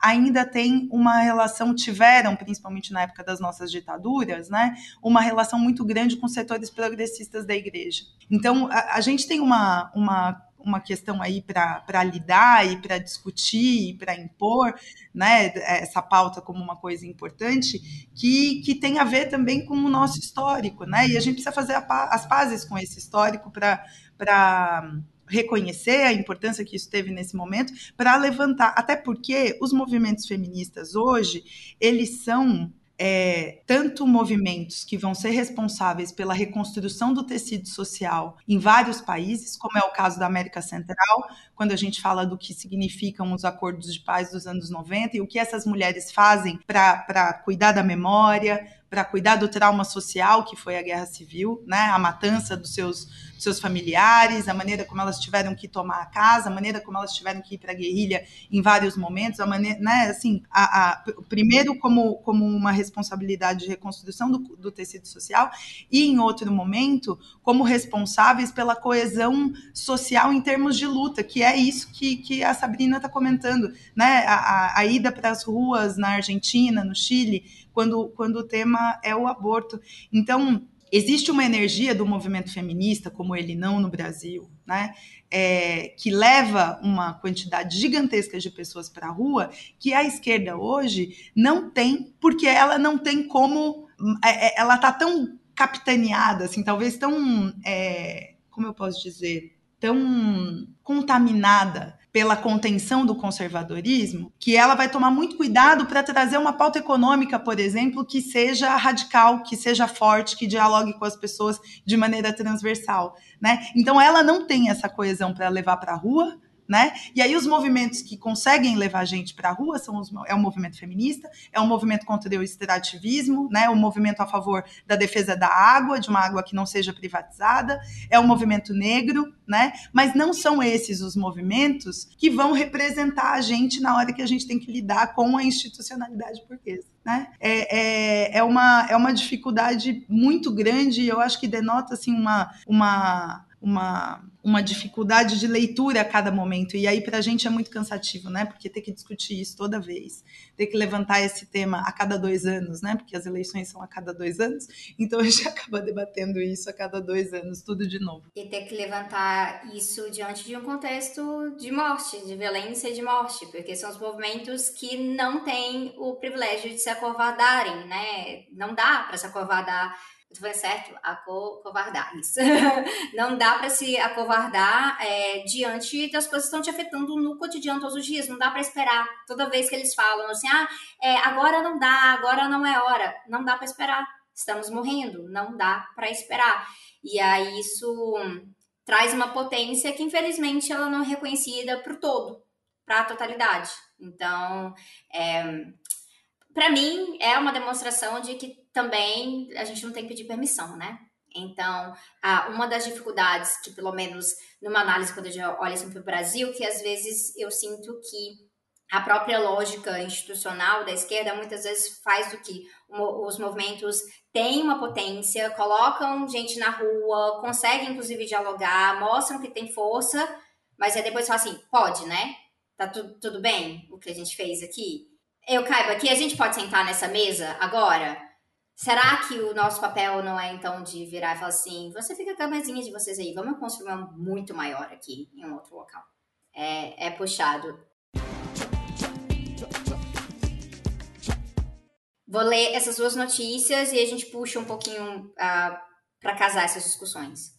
ainda têm uma relação, tiveram, principalmente na época das nossas ditaduras, né, uma relação muito grande com setores progressistas da igreja. Então, a, a gente tem uma, uma uma questão aí para lidar e para discutir e para impor né, essa pauta como uma coisa importante que, que tem a ver também com o nosso histórico, né? E a gente precisa fazer a, as pazes com esse histórico para reconhecer a importância que isso teve nesse momento, para levantar, até porque os movimentos feministas hoje, eles são é, tanto movimentos que vão ser responsáveis pela reconstrução do tecido social em vários países, como é o caso da América Central, quando a gente fala do que significam os acordos de paz dos anos 90 e o que essas mulheres fazem para cuidar da memória, para cuidar do trauma social que foi a guerra civil, né, a matança dos seus, seus familiares, a maneira como elas tiveram que tomar a casa, a maneira como elas tiveram que ir para a guerrilha em vários momentos, a maneira, né, assim, a, a, primeiro como, como uma responsabilidade de reconstrução do, do tecido social e em outro momento como responsáveis pela coesão social em termos de luta, que é isso que, que a Sabrina está comentando, né, a, a, ida para as ruas na Argentina, no Chile, quando, quando o tema é o aborto. Então, existe uma energia do movimento feminista, como ele não no Brasil, né? É, que leva uma quantidade gigantesca de pessoas para a rua, que a esquerda hoje não tem, porque ela não tem como. É, é ela está tão capitaneada, assim, talvez tão. É, como eu posso dizer? Tão contaminada pela contenção do conservadorismo, que ela vai tomar muito cuidado para trazer uma pauta econômica, por exemplo, que seja radical, que seja forte, que dialogue com as pessoas de maneira transversal, né? Então ela não tem essa coesão para levar para a rua, né? E aí os movimentos que conseguem levar a gente para a rua são os, é o movimento feminista, é o movimento contra o extrativismo, né? O movimento a favor da defesa da água, de uma água que não seja privatizada, é o movimento negro, né? Mas não são esses os movimentos que vão representar a gente na hora que a gente tem que lidar com a institucionalidade burguesa. Né? É, é, é, uma, é uma dificuldade muito grande e eu acho que denota assim, uma, uma, uma uma dificuldade de leitura a cada momento. E aí, para a gente, é muito cansativo, né? Porque ter que discutir isso toda vez, ter que levantar esse tema a cada dois anos, né? Porque as eleições são a cada dois anos, então a gente acaba debatendo isso a cada dois anos, tudo de novo. E ter que levantar isso diante de um contexto de morte, de violência e de morte, porque são os movimentos que não têm o privilégio de se acovardarem, né? Não dá para se acovardar falando certo? Acovardar, isso. não dá para se acovardar é, diante das coisas que estão te afetando no cotidiano todos os dias. Não dá para esperar. Toda vez que eles falam assim, ah, é, agora não dá, agora não é hora. Não dá para esperar. Estamos morrendo. Não dá para esperar. E aí isso traz uma potência que, infelizmente, ela não é reconhecida para todo, para a totalidade. Então, é, para mim, é uma demonstração de que também a gente não tem que pedir permissão, né? Então, uma das dificuldades que, pelo menos numa análise quando a gente olha assim para o Brasil, que às vezes eu sinto que a própria lógica institucional da esquerda muitas vezes faz do que os movimentos têm uma potência, colocam gente na rua, conseguem inclusive dialogar, mostram que tem força, mas aí depois fala assim, pode, né? Tá tudo, tudo bem o que a gente fez aqui? Eu caibo aqui, a gente pode sentar nessa mesa agora? Será que o nosso papel não é então de virar e falar assim: você fica com a mesinha de vocês aí, vamos construir uma muito maior aqui em um outro local? É, é puxado. Vou ler essas duas notícias e a gente puxa um pouquinho uh, ah, para casar essas discussões.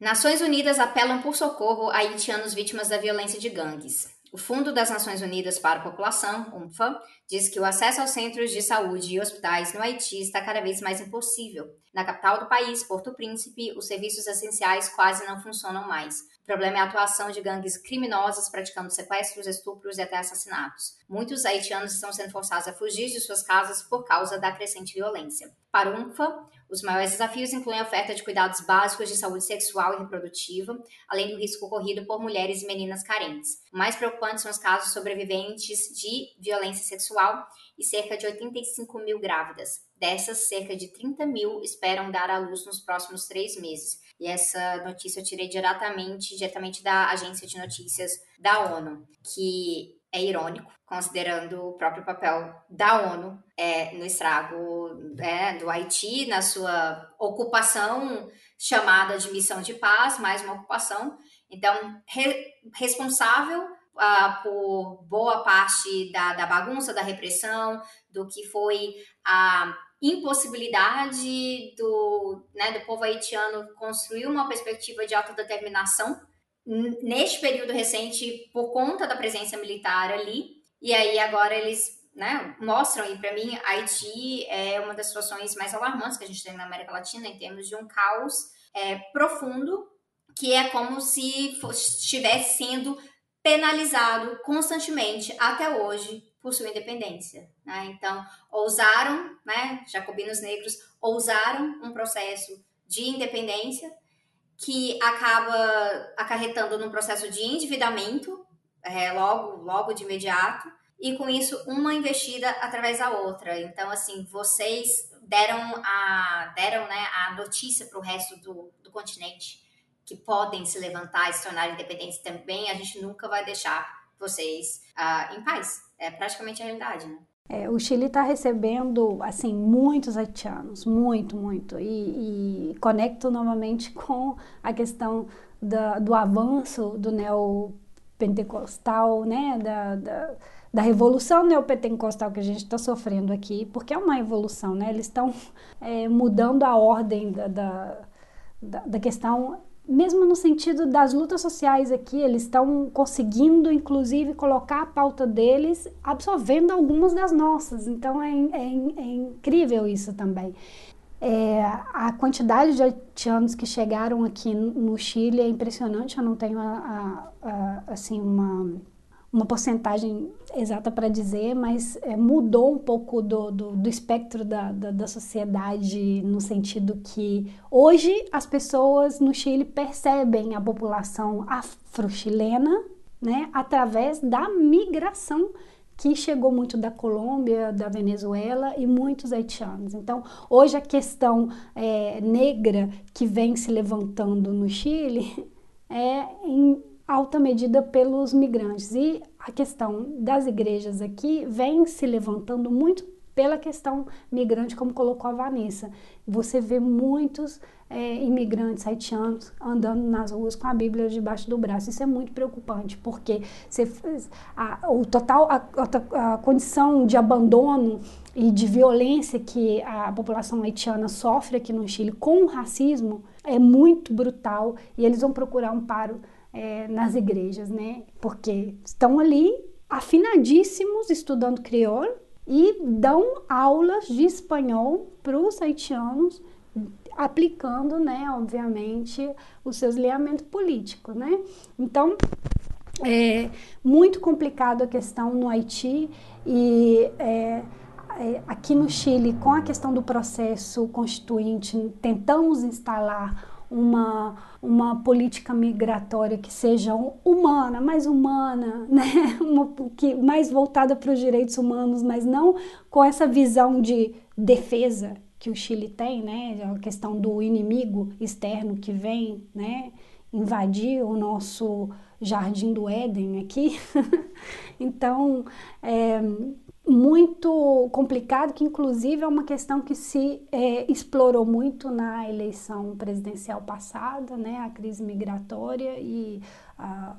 Nações Unidas apelam por socorro a haitianos vítimas da violência de gangues. O Fundo das Nações Unidas para a População, UNFA, diz que o acesso aos centros de saúde e hospitais no Haiti está cada vez mais impossível. Na capital do país, Porto Príncipe, os serviços essenciais quase não funcionam mais. O problema é a atuação de gangues criminosas praticando sequestros, estupros e até assassinatos. Muitos haitianos estão sendo forçados a fugir de suas casas por causa da crescente violência. Para o UNFA, os maiores desafios incluem a oferta de cuidados básicos de saúde sexual e reprodutiva, além do risco corrido por mulheres e meninas carentes. O mais preocupante são os casos sobreviventes de violência sexual e cerca de 85 mil grávidas. Dessas, cerca de 30 mil esperam dar à luz nos próximos três meses. E essa notícia eu tirei diretamente, diretamente da agência de notícias da ONU, que é irônico, considerando o próprio papel da ONU é, no estrago é, do Haiti, na sua ocupação chamada de missão de paz, mais uma ocupação. Então, re, responsável uh, por boa parte da, da bagunça, da repressão, do que foi a impossibilidade do, né, do povo haitiano construir uma perspectiva de autodeterminação neste período recente por conta da presença militar ali. E aí agora eles né, mostram, e para mim, Haiti é uma das situações mais alarmantes que a gente tem na América Latina em termos de um caos é, profundo, que é como se fosse, estivesse sendo penalizado constantemente até hoje por sua independência. Né? Então, ousaram, né, jacobinos negros, ousaram um processo de independência que acaba acarretando num processo de endividamento, é, logo, logo de imediato, e com isso uma investida através da outra. Então, assim, vocês deram a, deram, né, a notícia para o resto do, do continente que podem se levantar e se tornar independentes também, a gente nunca vai deixar vocês uh, em paz. É praticamente a realidade, né? É, o Chile está recebendo assim muitos haitianos, muito, muito, e, e conecto novamente com a questão da, do avanço do neopentecostal, né, da, da, da revolução neopentecostal que a gente está sofrendo aqui, porque é uma evolução, né? Eles estão é, mudando a ordem da, da, da questão mesmo no sentido das lutas sociais aqui, eles estão conseguindo, inclusive, colocar a pauta deles absorvendo algumas das nossas. Então é, é, é incrível isso também. É, a quantidade de haitianos que chegaram aqui no Chile é impressionante. Eu não tenho a, a, a, assim uma uma porcentagem exata para dizer, mas é, mudou um pouco do, do, do espectro da, da, da, sociedade, no sentido que hoje as pessoas no Chile percebem a população afro-chilena né, através da migração que chegou muito da Colômbia, da Venezuela e muitos haitianos. Então, hoje a questão é, negra que vem se levantando no Chile é em alta medida pelos migrantes. E a questão das igrejas aqui vem se levantando muito pela questão migrante, como colocou a Vanessa. Você vê muitos é, imigrantes haitianos andando nas ruas com a Bíblia debaixo do braço. Isso é muito preocupante, porque você, a, o total, a, a, condição de abandono e de violência que a população haitiana sofre aqui no Chile com o racismo é muito brutal e eles vão procurar um paro é, nas igrejas, né? Porque estão ali afinadíssimos estudando crioulo e dão aulas de espanhol para os haitianos, aplicando, né, obviamente, os seus lineamentos políticos, né? Então, é muito complicado a questão no Haiti e é, é, aqui no Chile, com a questão do processo constituinte, tentamos instalar uma, uma política migratória que seja humana, mais humana, né? uma, que, mais voltada para os direitos humanos, mas não com essa visão de defesa que o Chile tem, né? A questão do inimigo externo que vem, né? Invadir o nosso jardim do Éden aqui. então, é, muito complicado, que inclusive é uma questão que se é, explorou muito na eleição presidencial passada, né, a crise migratória e a,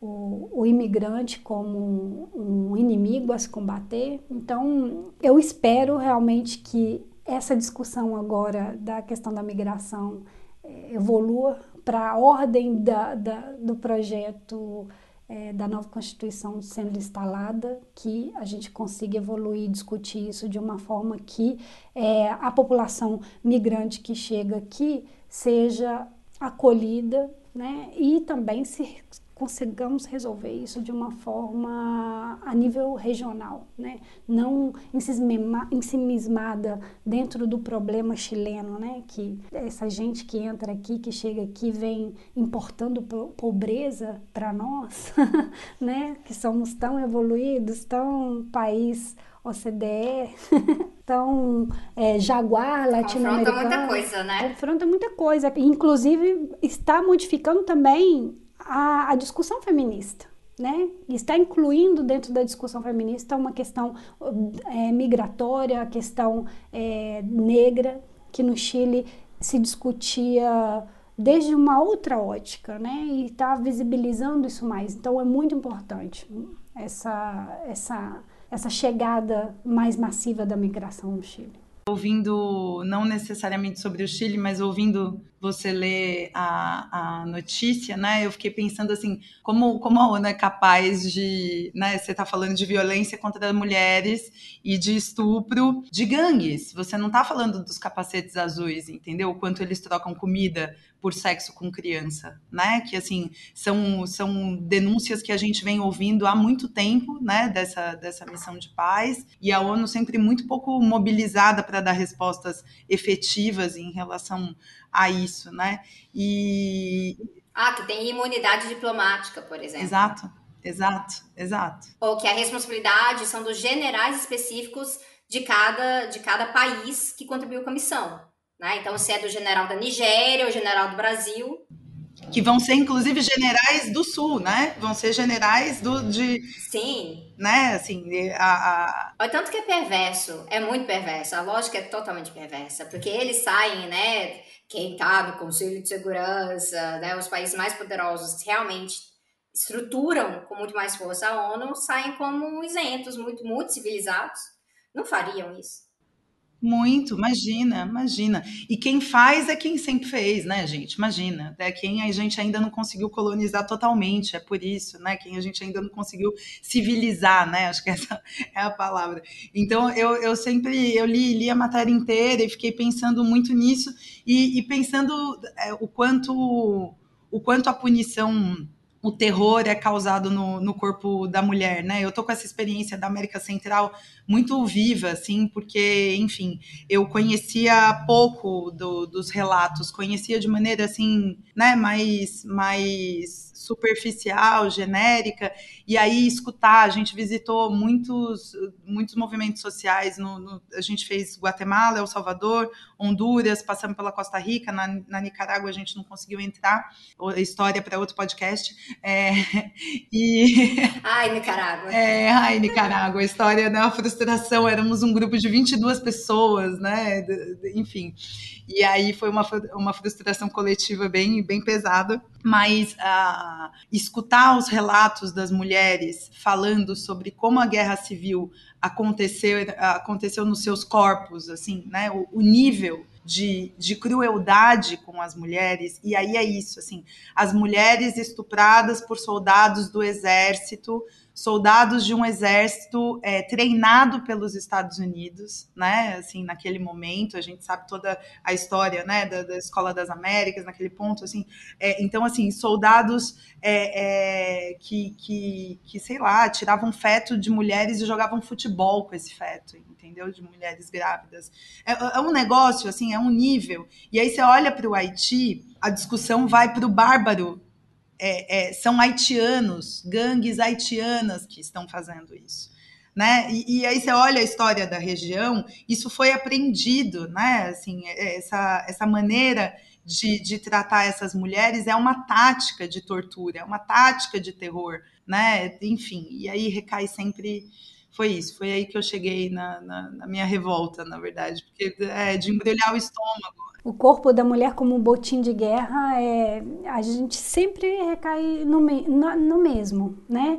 o, o, imigrante como um, um inimigo a se combater. Então, eu espero realmente que essa discussão agora da questão da migração é, evolua para a ordem da, da, do projeto é, da nova Constituição sendo instalada, que a gente consiga evoluir e discutir isso de uma forma que é, a população migrante que chega aqui seja acolhida né, e também se consigamos resolver isso de uma forma a nível regional, né? não ensimismada dentro do problema chileno, né? que essa gente que entra aqui, que chega aqui, vem importando pobreza para nós, né? que somos tão evoluídos, tão país OCDE, tão é, jaguar latino-americano. Confronta muita coisa, né? Confronta muita coisa. Inclusive, está modificando também a, a discussão feminista. Né? Está incluindo dentro da discussão feminista uma questão é, migratória, a questão é, negra, que no Chile se discutia desde uma outra ótica, né? E está visibilizando isso mais. Então é muito importante essa, essa, essa chegada mais massiva da migração no Chile ouvindo não necessariamente sobre o Chile, mas ouvindo você lê a, a notícia, né? Eu fiquei pensando assim, como, como a ONU é capaz de, né? Você está falando de violência contra mulheres e de estupro de gangues. Você não está falando dos capacetes azuis, entendeu? O quanto eles trocam comida por sexo com criança, né? Que assim são, são denúncias que a gente vem ouvindo há muito tempo, né? Dessa, dessa missão de paz e a ONU sempre muito pouco mobilizada para dar respostas efetivas em relação a isso, né? E ah, que tem imunidade diplomática, por exemplo. Exato, exato, exato. Ou que a responsabilidade são dos generais específicos de cada, de cada país que contribuiu com a missão. Né? Então, se é do general da Nigéria ou general do Brasil. Que vão ser, inclusive, generais do Sul, né? Vão ser generais do, de... Sim. Né, assim, a... a... Tanto que é perverso, é muito perverso. A lógica é totalmente perversa, porque eles saem, né? Quem tá no Conselho de Segurança, né? Os países mais poderosos realmente estruturam com muito mais força a ONU, saem como isentos, muito, muito civilizados. Não fariam isso. Muito, imagina, imagina. E quem faz é quem sempre fez, né, gente? Imagina. É quem a gente ainda não conseguiu colonizar totalmente, é por isso, né? Quem a gente ainda não conseguiu civilizar, né? Acho que essa é a palavra. Então, eu, eu sempre, eu li, li a matéria inteira e fiquei pensando muito nisso e, e pensando é, o quanto, o quanto a punição o terror é causado no, no corpo da mulher, né? Eu tô com essa experiência da América Central muito viva, assim, porque, enfim, eu conhecia pouco do, dos relatos, conhecia de maneira, assim, né, mais, mais superficial, genérica, e aí escutar, a gente visitou muitos, muitos movimentos sociais, no, no, a gente fez Guatemala, El Salvador, Honduras, passamos pela Costa Rica, na, na Nicarágua a gente não conseguiu entrar, história para outro podcast, é, e... Ai, Nicarágua. É, ai, Nicarágua, a história da frustração, éramos um grupo de 22 pessoas, né, enfim, e aí foi uma, uma frustração coletiva bem, bem pesada, mas uh, escutar os relatos das mulheres falando sobre como a guerra civil aconteceu, aconteceu nos seus corpos, assim, né, o, o nível de, de, crueldade com as mulheres, e aí é isso, assim, as mulheres estupradas por soldados do exército soldados de um exército é, treinado pelos Estados Unidos, né? Assim, naquele momento, a gente sabe toda a história, né, da, da Escola das Américas, naquele ponto, assim. É, então, assim, soldados é, é, que, que, que, sei lá, tiravam feto de mulheres e jogavam futebol com esse feto, entendeu? De mulheres grávidas. É, é um negócio, assim, é um nível. E aí você olha para o Haiti, a discussão vai para o bárbaro é, é, são haitianos, gangues haitianas que estão fazendo isso. Né? E, e, aí você olha a história da região, isso foi aprendido, né? Assim, é, essa, essa maneira de, de tratar essas mulheres é uma tática de tortura, é uma tática de terror, né? Enfim, e aí recai sempre. Foi isso, foi aí que eu cheguei na, na, na minha revolta, na verdade, porque é de embrulhar o estômago o corpo da mulher como um botim de guerra, é, a gente sempre recai no, no, no mesmo, né?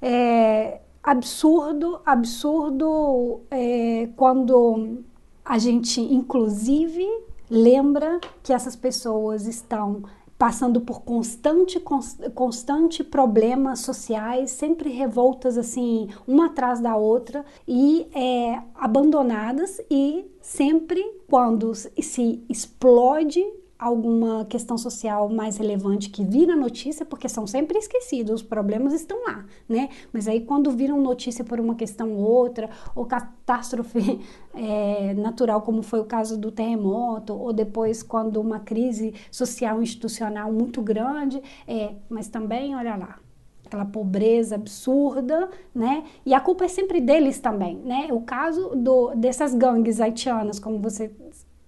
É absurdo, absurdo é, quando a gente, inclusive, lembra que essas pessoas estão passando por constante, constante problemas sociais, sempre revoltas assim, uma atrás da outra e é, abandonadas e sempre quando se explode alguma questão social mais relevante que vira notícia, porque são sempre esquecidos, os problemas estão lá, né? Mas aí quando viram notícia por uma questão ou outra, ou catástrofe é, natural, como foi o caso do terremoto, ou depois quando uma crise social institucional muito grande, é, mas também, olha lá, aquela pobreza absurda, né? E a culpa é sempre deles também, né? O caso do, dessas gangues haitianas, como você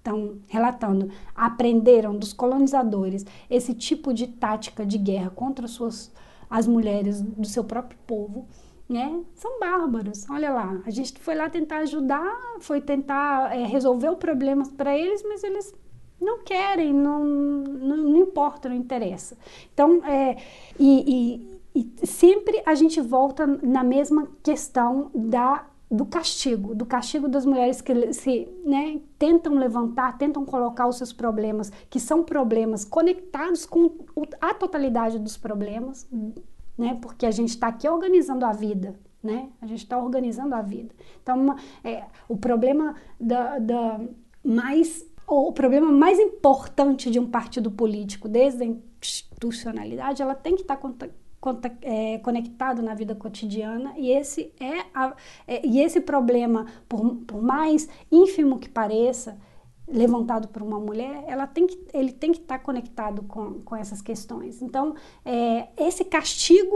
estão relatando, aprenderam dos colonizadores esse tipo de tática de guerra contra suas, as mulheres do seu próprio povo, né? São bárbaros. Olha lá, a gente foi lá tentar ajudar, foi tentar é, resolver o problema para eles, mas eles não querem, não, não, não, importa, não interessa. Então, é, e, e, e sempre a gente volta na mesma questão da do castigo, do castigo das mulheres que se né, tentam levantar, tentam colocar os seus problemas, que são problemas conectados com a totalidade dos problemas, né, porque a gente está aqui organizando a vida, né, a gente está organizando a vida. Então, uma, é, o problema da, da mais o problema mais importante de um partido político, desde a institucionalidade, ela tem que estar tá é, conectado na vida cotidiana e esse é, a, é, e esse problema por, por mais ínfimo que pareça levantado por uma mulher ela tem que, ele tem que estar conectado com, com essas questões então é, esse castigo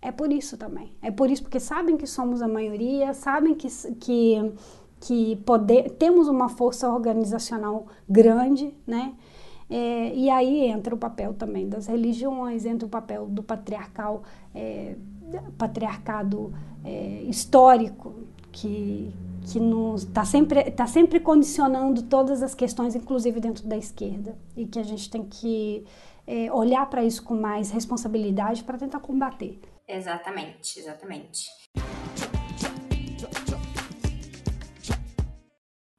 é por isso também é por isso porque sabem que somos a maioria sabem que, que que poder, temos uma força organizacional grande, né? É, e aí entra o papel também das religiões, entra o papel do patriarcal, é, patriarcado é, histórico, que que está sempre, tá sempre condicionando todas as questões, inclusive dentro da esquerda, e que a gente tem que é, olhar para isso com mais responsabilidade para tentar combater. Exatamente, exatamente.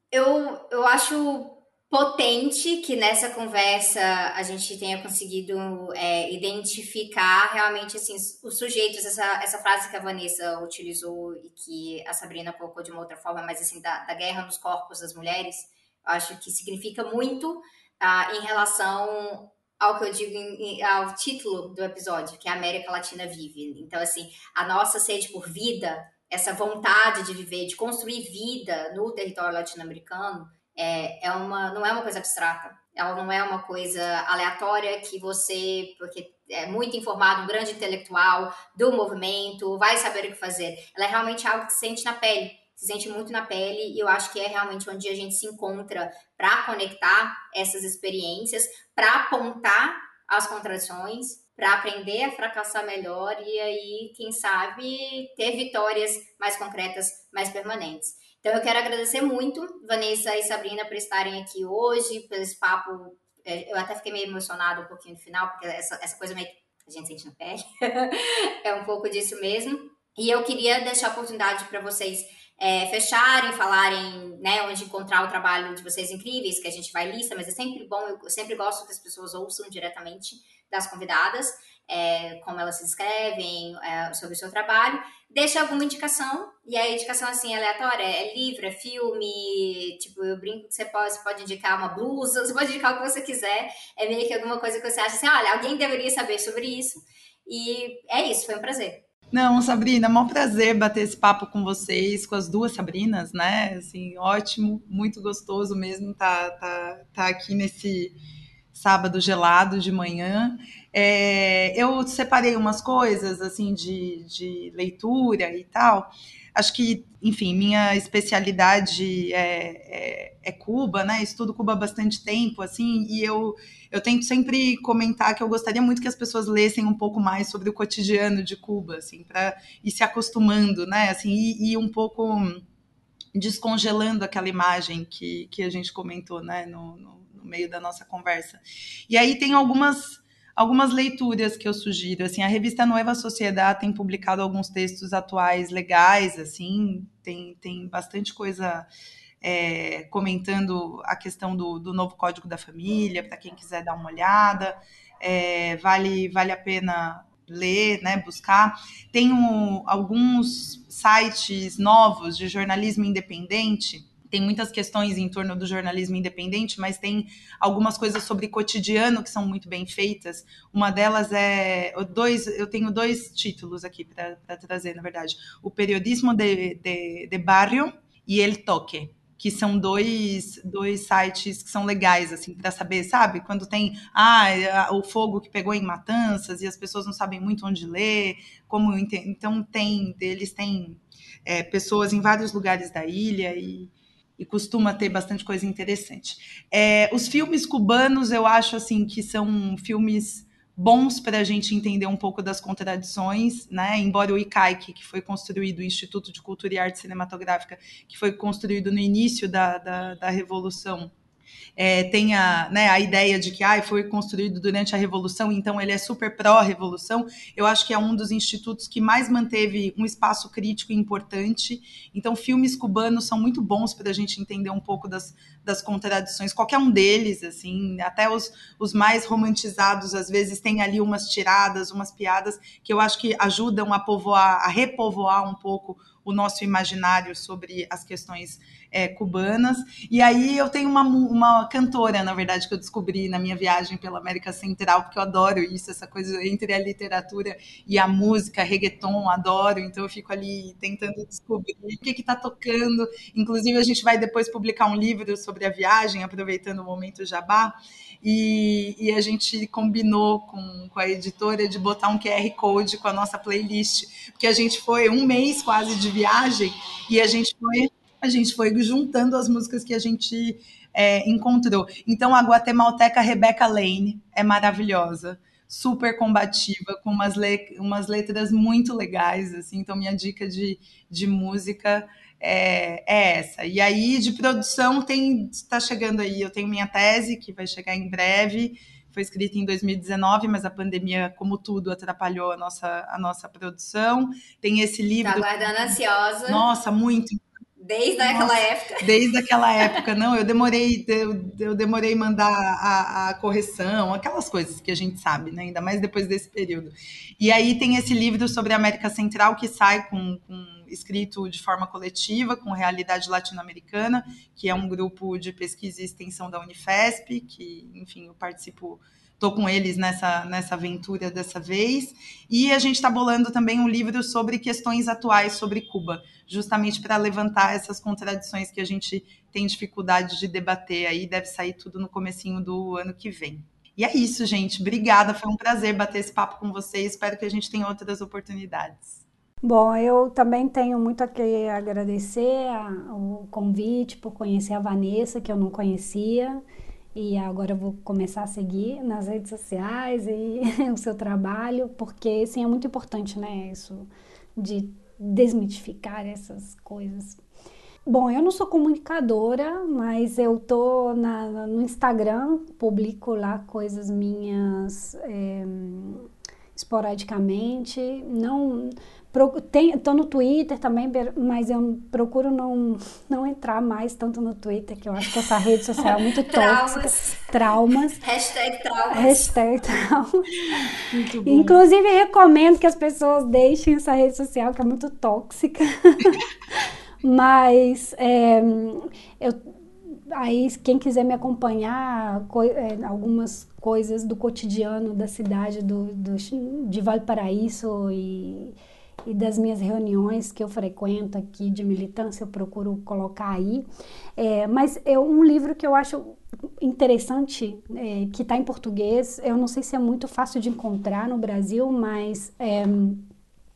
Eu, eu acho potente que nessa conversa a gente tenha conseguido é, identificar realmente assim, os sujeitos, essa, essa frase que a Vanessa utilizou e que a Sabrina colocou de uma outra forma, mas assim, da, da guerra nos corpos das mulheres, acho que significa muito ah, em relação ao que eu digo em, ao título do episódio, que é a América Latina vive. Então, assim, a nossa sede por vida, essa vontade de viver, de construir vida no território latino-americano, é, é uma, não é uma coisa abstrata. Ela não é uma coisa aleatória que você, porque é muito informado, um grande intelectual do movimento, vai saber o que fazer. Ela é realmente algo que se sente na pele, se sente muito na pele, e eu acho que é realmente onde a gente se encontra para conectar essas experiências, para apontar as contradições, para aprender a fracassar melhor e aí, quem sabe, ter vitórias mais concretas, mais permanentes. Então, eu quero agradecer muito, Vanessa e Sabrina, por estarem aqui hoje, pelo esse papo. É, eu até fiquei meio emocionada um pouquinho no final, porque essa, essa coisa meio que a gente sente na pele. é um pouco disso mesmo. E eu queria deixar a oportunidade para vocês é, fecharem, falarem né, onde encontrar o trabalho de vocês incríveis, que a gente vai lista, mas é sempre bom, eu sempre gosto que as pessoas ouçam diretamente das convidadas é, como elas se inscrevem, é, sobre o seu trabalho, deixa alguma indicação, e a indicação assim, aleatória, é livro, é filme, tipo, eu brinco que você pode, você pode indicar uma blusa, você pode indicar o que você quiser, é meio que alguma coisa que você acha assim, olha, alguém deveria saber sobre isso, e é isso, foi um prazer. Não, Sabrina, é um prazer bater esse papo com vocês, com as duas Sabrinas, né? Assim, ótimo, muito gostoso mesmo tá, tá, tá aqui nesse sábado gelado de manhã. É, eu separei umas coisas assim de, de leitura e tal. Acho que, enfim, minha especialidade é, é, é, Cuba, né? Estudo Cuba há bastante tempo, assim, e eu, eu tento sempre comentar que eu gostaria muito que as pessoas lessem um pouco mais sobre o cotidiano de Cuba, assim, para ir se acostumando, né? Assim, e, e um pouco descongelando aquela imagem que, que a gente comentou, né? no, no no meio da nossa conversa. E aí tem algumas algumas leituras que eu sugiro. Assim, a revista Nova Sociedade tem publicado alguns textos atuais legais, assim, tem, tem bastante coisa é, comentando a questão do, do, novo Código da Família, para quem quiser dar uma olhada. É, vale, vale a pena ler, né, buscar. Tem um, alguns sites novos de jornalismo independente tem muitas questões em torno do jornalismo independente, mas tem algumas coisas sobre cotidiano que são muito bem feitas. Uma delas é dois, eu tenho dois títulos aqui para trazer, na verdade: o periodismo de, de, de barrio e el toque que são dois, dois sites que são legais, assim, para saber, sabe? Quando tem ah, o fogo que pegou em Matanças e as pessoas não sabem muito onde ler, como então tem, eles têm é, pessoas em vários lugares da ilha e e costuma ter bastante coisa interessante. É, os filmes cubanos, eu acho assim que são filmes bons para a gente entender um pouco das contradições, né? Embora o ICAIC, que foi construído, o Instituto de Cultura e Arte Cinematográfica, que foi construído no início da, da, da Revolução, é, tenha né, a ideia de que ah, foi construído durante a Revolução, então ele é super pró-revolução. Eu acho que é um dos institutos que mais manteve um espaço crítico e importante. Então, filmes cubanos são muito bons para a gente entender um pouco das, das contradições, qualquer um deles, assim, até os, os mais romantizados, às vezes, tem ali umas tiradas, umas piadas que eu acho que ajudam a povoar, a repovoar um pouco o nosso imaginário sobre as questões é, cubanas. E aí eu tenho uma, uma cantora, na verdade, que eu descobri na minha viagem pela América Central, porque eu adoro isso, essa coisa entre a literatura e a música, reggaeton, adoro. Então eu fico ali tentando descobrir o que está tocando. Inclusive, a gente vai depois publicar um livro sobre a viagem, aproveitando o momento jabá. E, e, a gente combinou com, com a editora de botar um QR Code com a nossa playlist, porque a gente foi um mês quase de viagem e a gente foi a gente foi juntando as músicas que a gente é, encontrou. Então, a guatemalteca Rebecca Lane é maravilhosa, super combativa, com umas, le umas letras muito legais. Assim. Então, minha dica de, de música é, é, essa. E aí, de produção, tem está chegando aí. Eu tenho minha tese, que vai chegar em breve. Foi escrita em 2019, mas a pandemia, como tudo, atrapalhou a nossa, a nossa produção. Tem esse livro. Tá aguardando ansiosa. Nossa, muito. Desde Nossa, aquela época. Desde aquela época, não. Eu demorei, eu, eu demorei mandar a, a, correção, aquelas coisas que a gente sabe, né? Ainda mais depois desse período. E aí tem esse livro sobre a América Central que sai com, com escrito de forma coletiva, com Realidade Latino-Americana, que é um grupo de pesquisa e extensão da Unifesp, que, enfim, eu participo estou com eles nessa, nessa aventura dessa vez. E a gente está bolando também um livro sobre questões atuais sobre Cuba, justamente para levantar essas contradições que a gente tem dificuldade de debater aí. Deve sair tudo no comecinho do ano que vem. E é isso, gente. Obrigada. Foi um prazer bater esse papo com vocês. Espero que a gente tenha outras oportunidades. Bom, eu também tenho muito a que agradecer o convite por conhecer a Vanessa, que eu não conhecia. E agora eu vou começar a seguir nas redes sociais e o seu trabalho, porque sim, é muito importante, né? Isso de desmitificar essas coisas. Bom, eu não sou comunicadora, mas eu tô na, no Instagram, publico lá coisas minhas é, esporadicamente. Não, Estou no Twitter também, mas eu procuro não, não entrar mais tanto no Twitter, que eu acho que essa rede social é muito tóxica. Traumas. Hashtag traumas. Hashtag traumas. Inclusive, recomendo que as pessoas deixem essa rede social, que é muito tóxica. mas é, eu, aí, quem quiser me acompanhar, co é, algumas coisas do cotidiano da cidade do, do, de Valparaíso e e das minhas reuniões que eu frequento aqui de militância, eu procuro colocar aí. É, mas é um livro que eu acho interessante, é, que está em português, eu não sei se é muito fácil de encontrar no Brasil, mas é,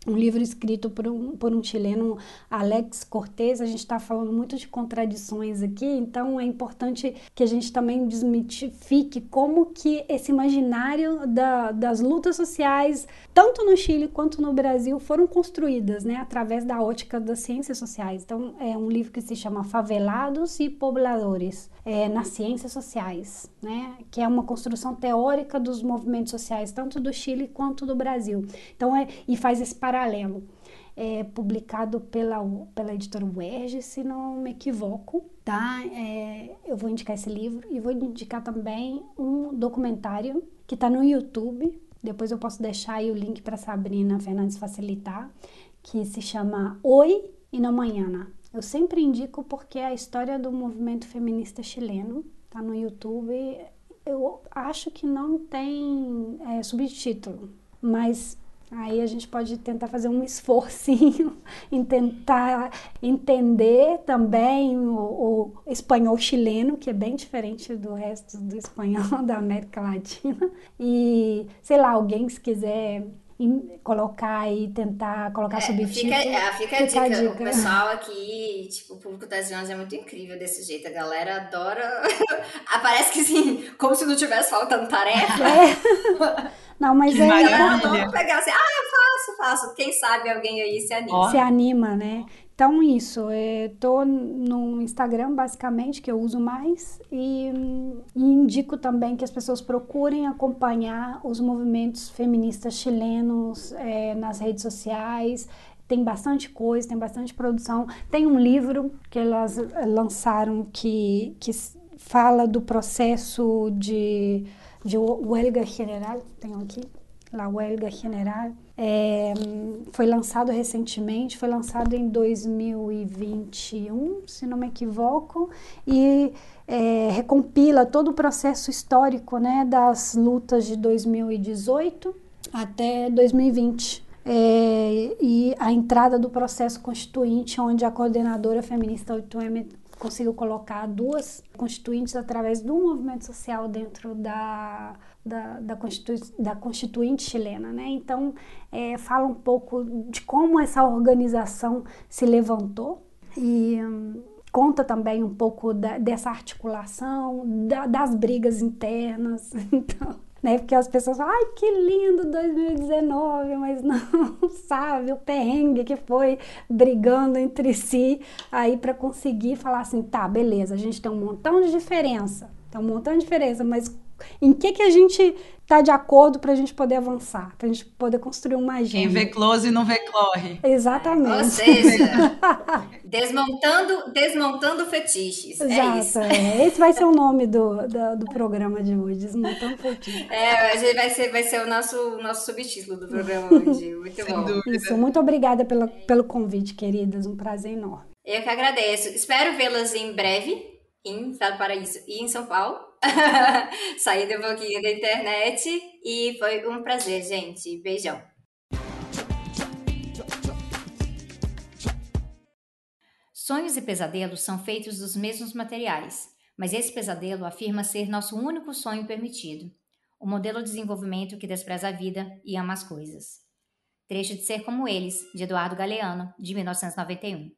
um livro escrito por um, por um chileno, Alex Cortez. A gente está falando muito de contradições aqui, então é importante que a gente também desmitifique como que esse imaginário da, das lutas sociais, tanto no Chile quanto no Brasil, foram construídas, né, através da ótica das ciências sociais. Então é um livro que se chama Favelados e Pobladores é, nas ciências sociais, né, que é uma construção teórica dos movimentos sociais tanto do Chile quanto do Brasil. Então é e faz esse paralelo, é, publicado pela, pela editora UERJ, se não me equivoco, tá? É, eu vou indicar esse livro e vou indicar também um documentário que está no YouTube. Depois eu posso deixar aí o link para Sabrina Fernandes facilitar, que se chama Oi e na Manhã. Eu sempre indico porque é a história do movimento feminista chileno, tá no YouTube. Eu acho que não tem é, subtítulo, mas Aí a gente pode tentar fazer um esforcinho em tentar entender também o, o, espanhol chileno, que é bem diferente do resto do espanhol da América Latina. E, sei lá, alguém se quiser colocar e tentar colocar é, subtítulo. Fica, fica, a, dica. a dica. O pessoal aqui, tipo, o público das Jonas é muito incrível desse jeito. A galera adora. Aparece que assim, como se não tivesse faltando tarefa. É. Não, mas que é. Vamos pegar assim, ah, eu faço, faço. Quem sabe alguém aí se anima. Se anima, né? Então, isso, estou no Instagram, basicamente, que eu uso mais, e, e, indico também que as pessoas procurem acompanhar os movimentos feministas chilenos é, nas redes sociais. Tem bastante coisa, tem bastante produção. Tem um livro que elas lançaram que, que fala do processo de, de huelga general, tenho aqui, La Huelga General, é, foi lançado recentemente, foi lançado em 2021, se não me equivoco, e é, recompila todo o processo histórico né, das lutas de 2018 até 2020. É, e a entrada do processo constituinte, onde a coordenadora feminista 8M conseguiu colocar duas constituintes através do movimento social dentro da da, da, Constitu, da Constituinte chilena, né? Então, é, fala um pouco de como essa organização se levantou e hum, conta também um pouco da, dessa articulação, da, das brigas internas, então, né? Porque as pessoas falam, ai, que lindo 2019, mas não sabe o perrengue que foi brigando entre si aí para conseguir falar assim, tá, beleza, a gente tem um montão de diferença, tem um montão de diferença, mas em que, que a gente está de acordo para a gente poder avançar, para a gente poder construir uma agenda. Quem vê close não vê corre. Exatamente. Ou seja, desmontando, desmontando fetiches. É Exato, é isso. É. Esse vai ser o nome do, do, do, programa de hoje, Desmontando Fetiches. É, vai ser, vai ser o nosso, nosso subtítulo do programa hoje. Muito Sem bom. Dúvida. Isso, muito obrigada pela, pelo convite, queridas. Um prazer enorme. Eu que agradeço. Espero vê-las em breve em Estado Paraíso e em São Paulo. Saí um pouquinho da internet e foi um prazer, gente. Beijão. Sonhos e pesadelos são feitos dos mesmos materiais, mas esse pesadelo afirma ser nosso único sonho permitido. O modelo de desenvolvimento que despreza a vida e ama as coisas. Trecho de Ser Como Eles, de Eduardo Galeano, de 1991.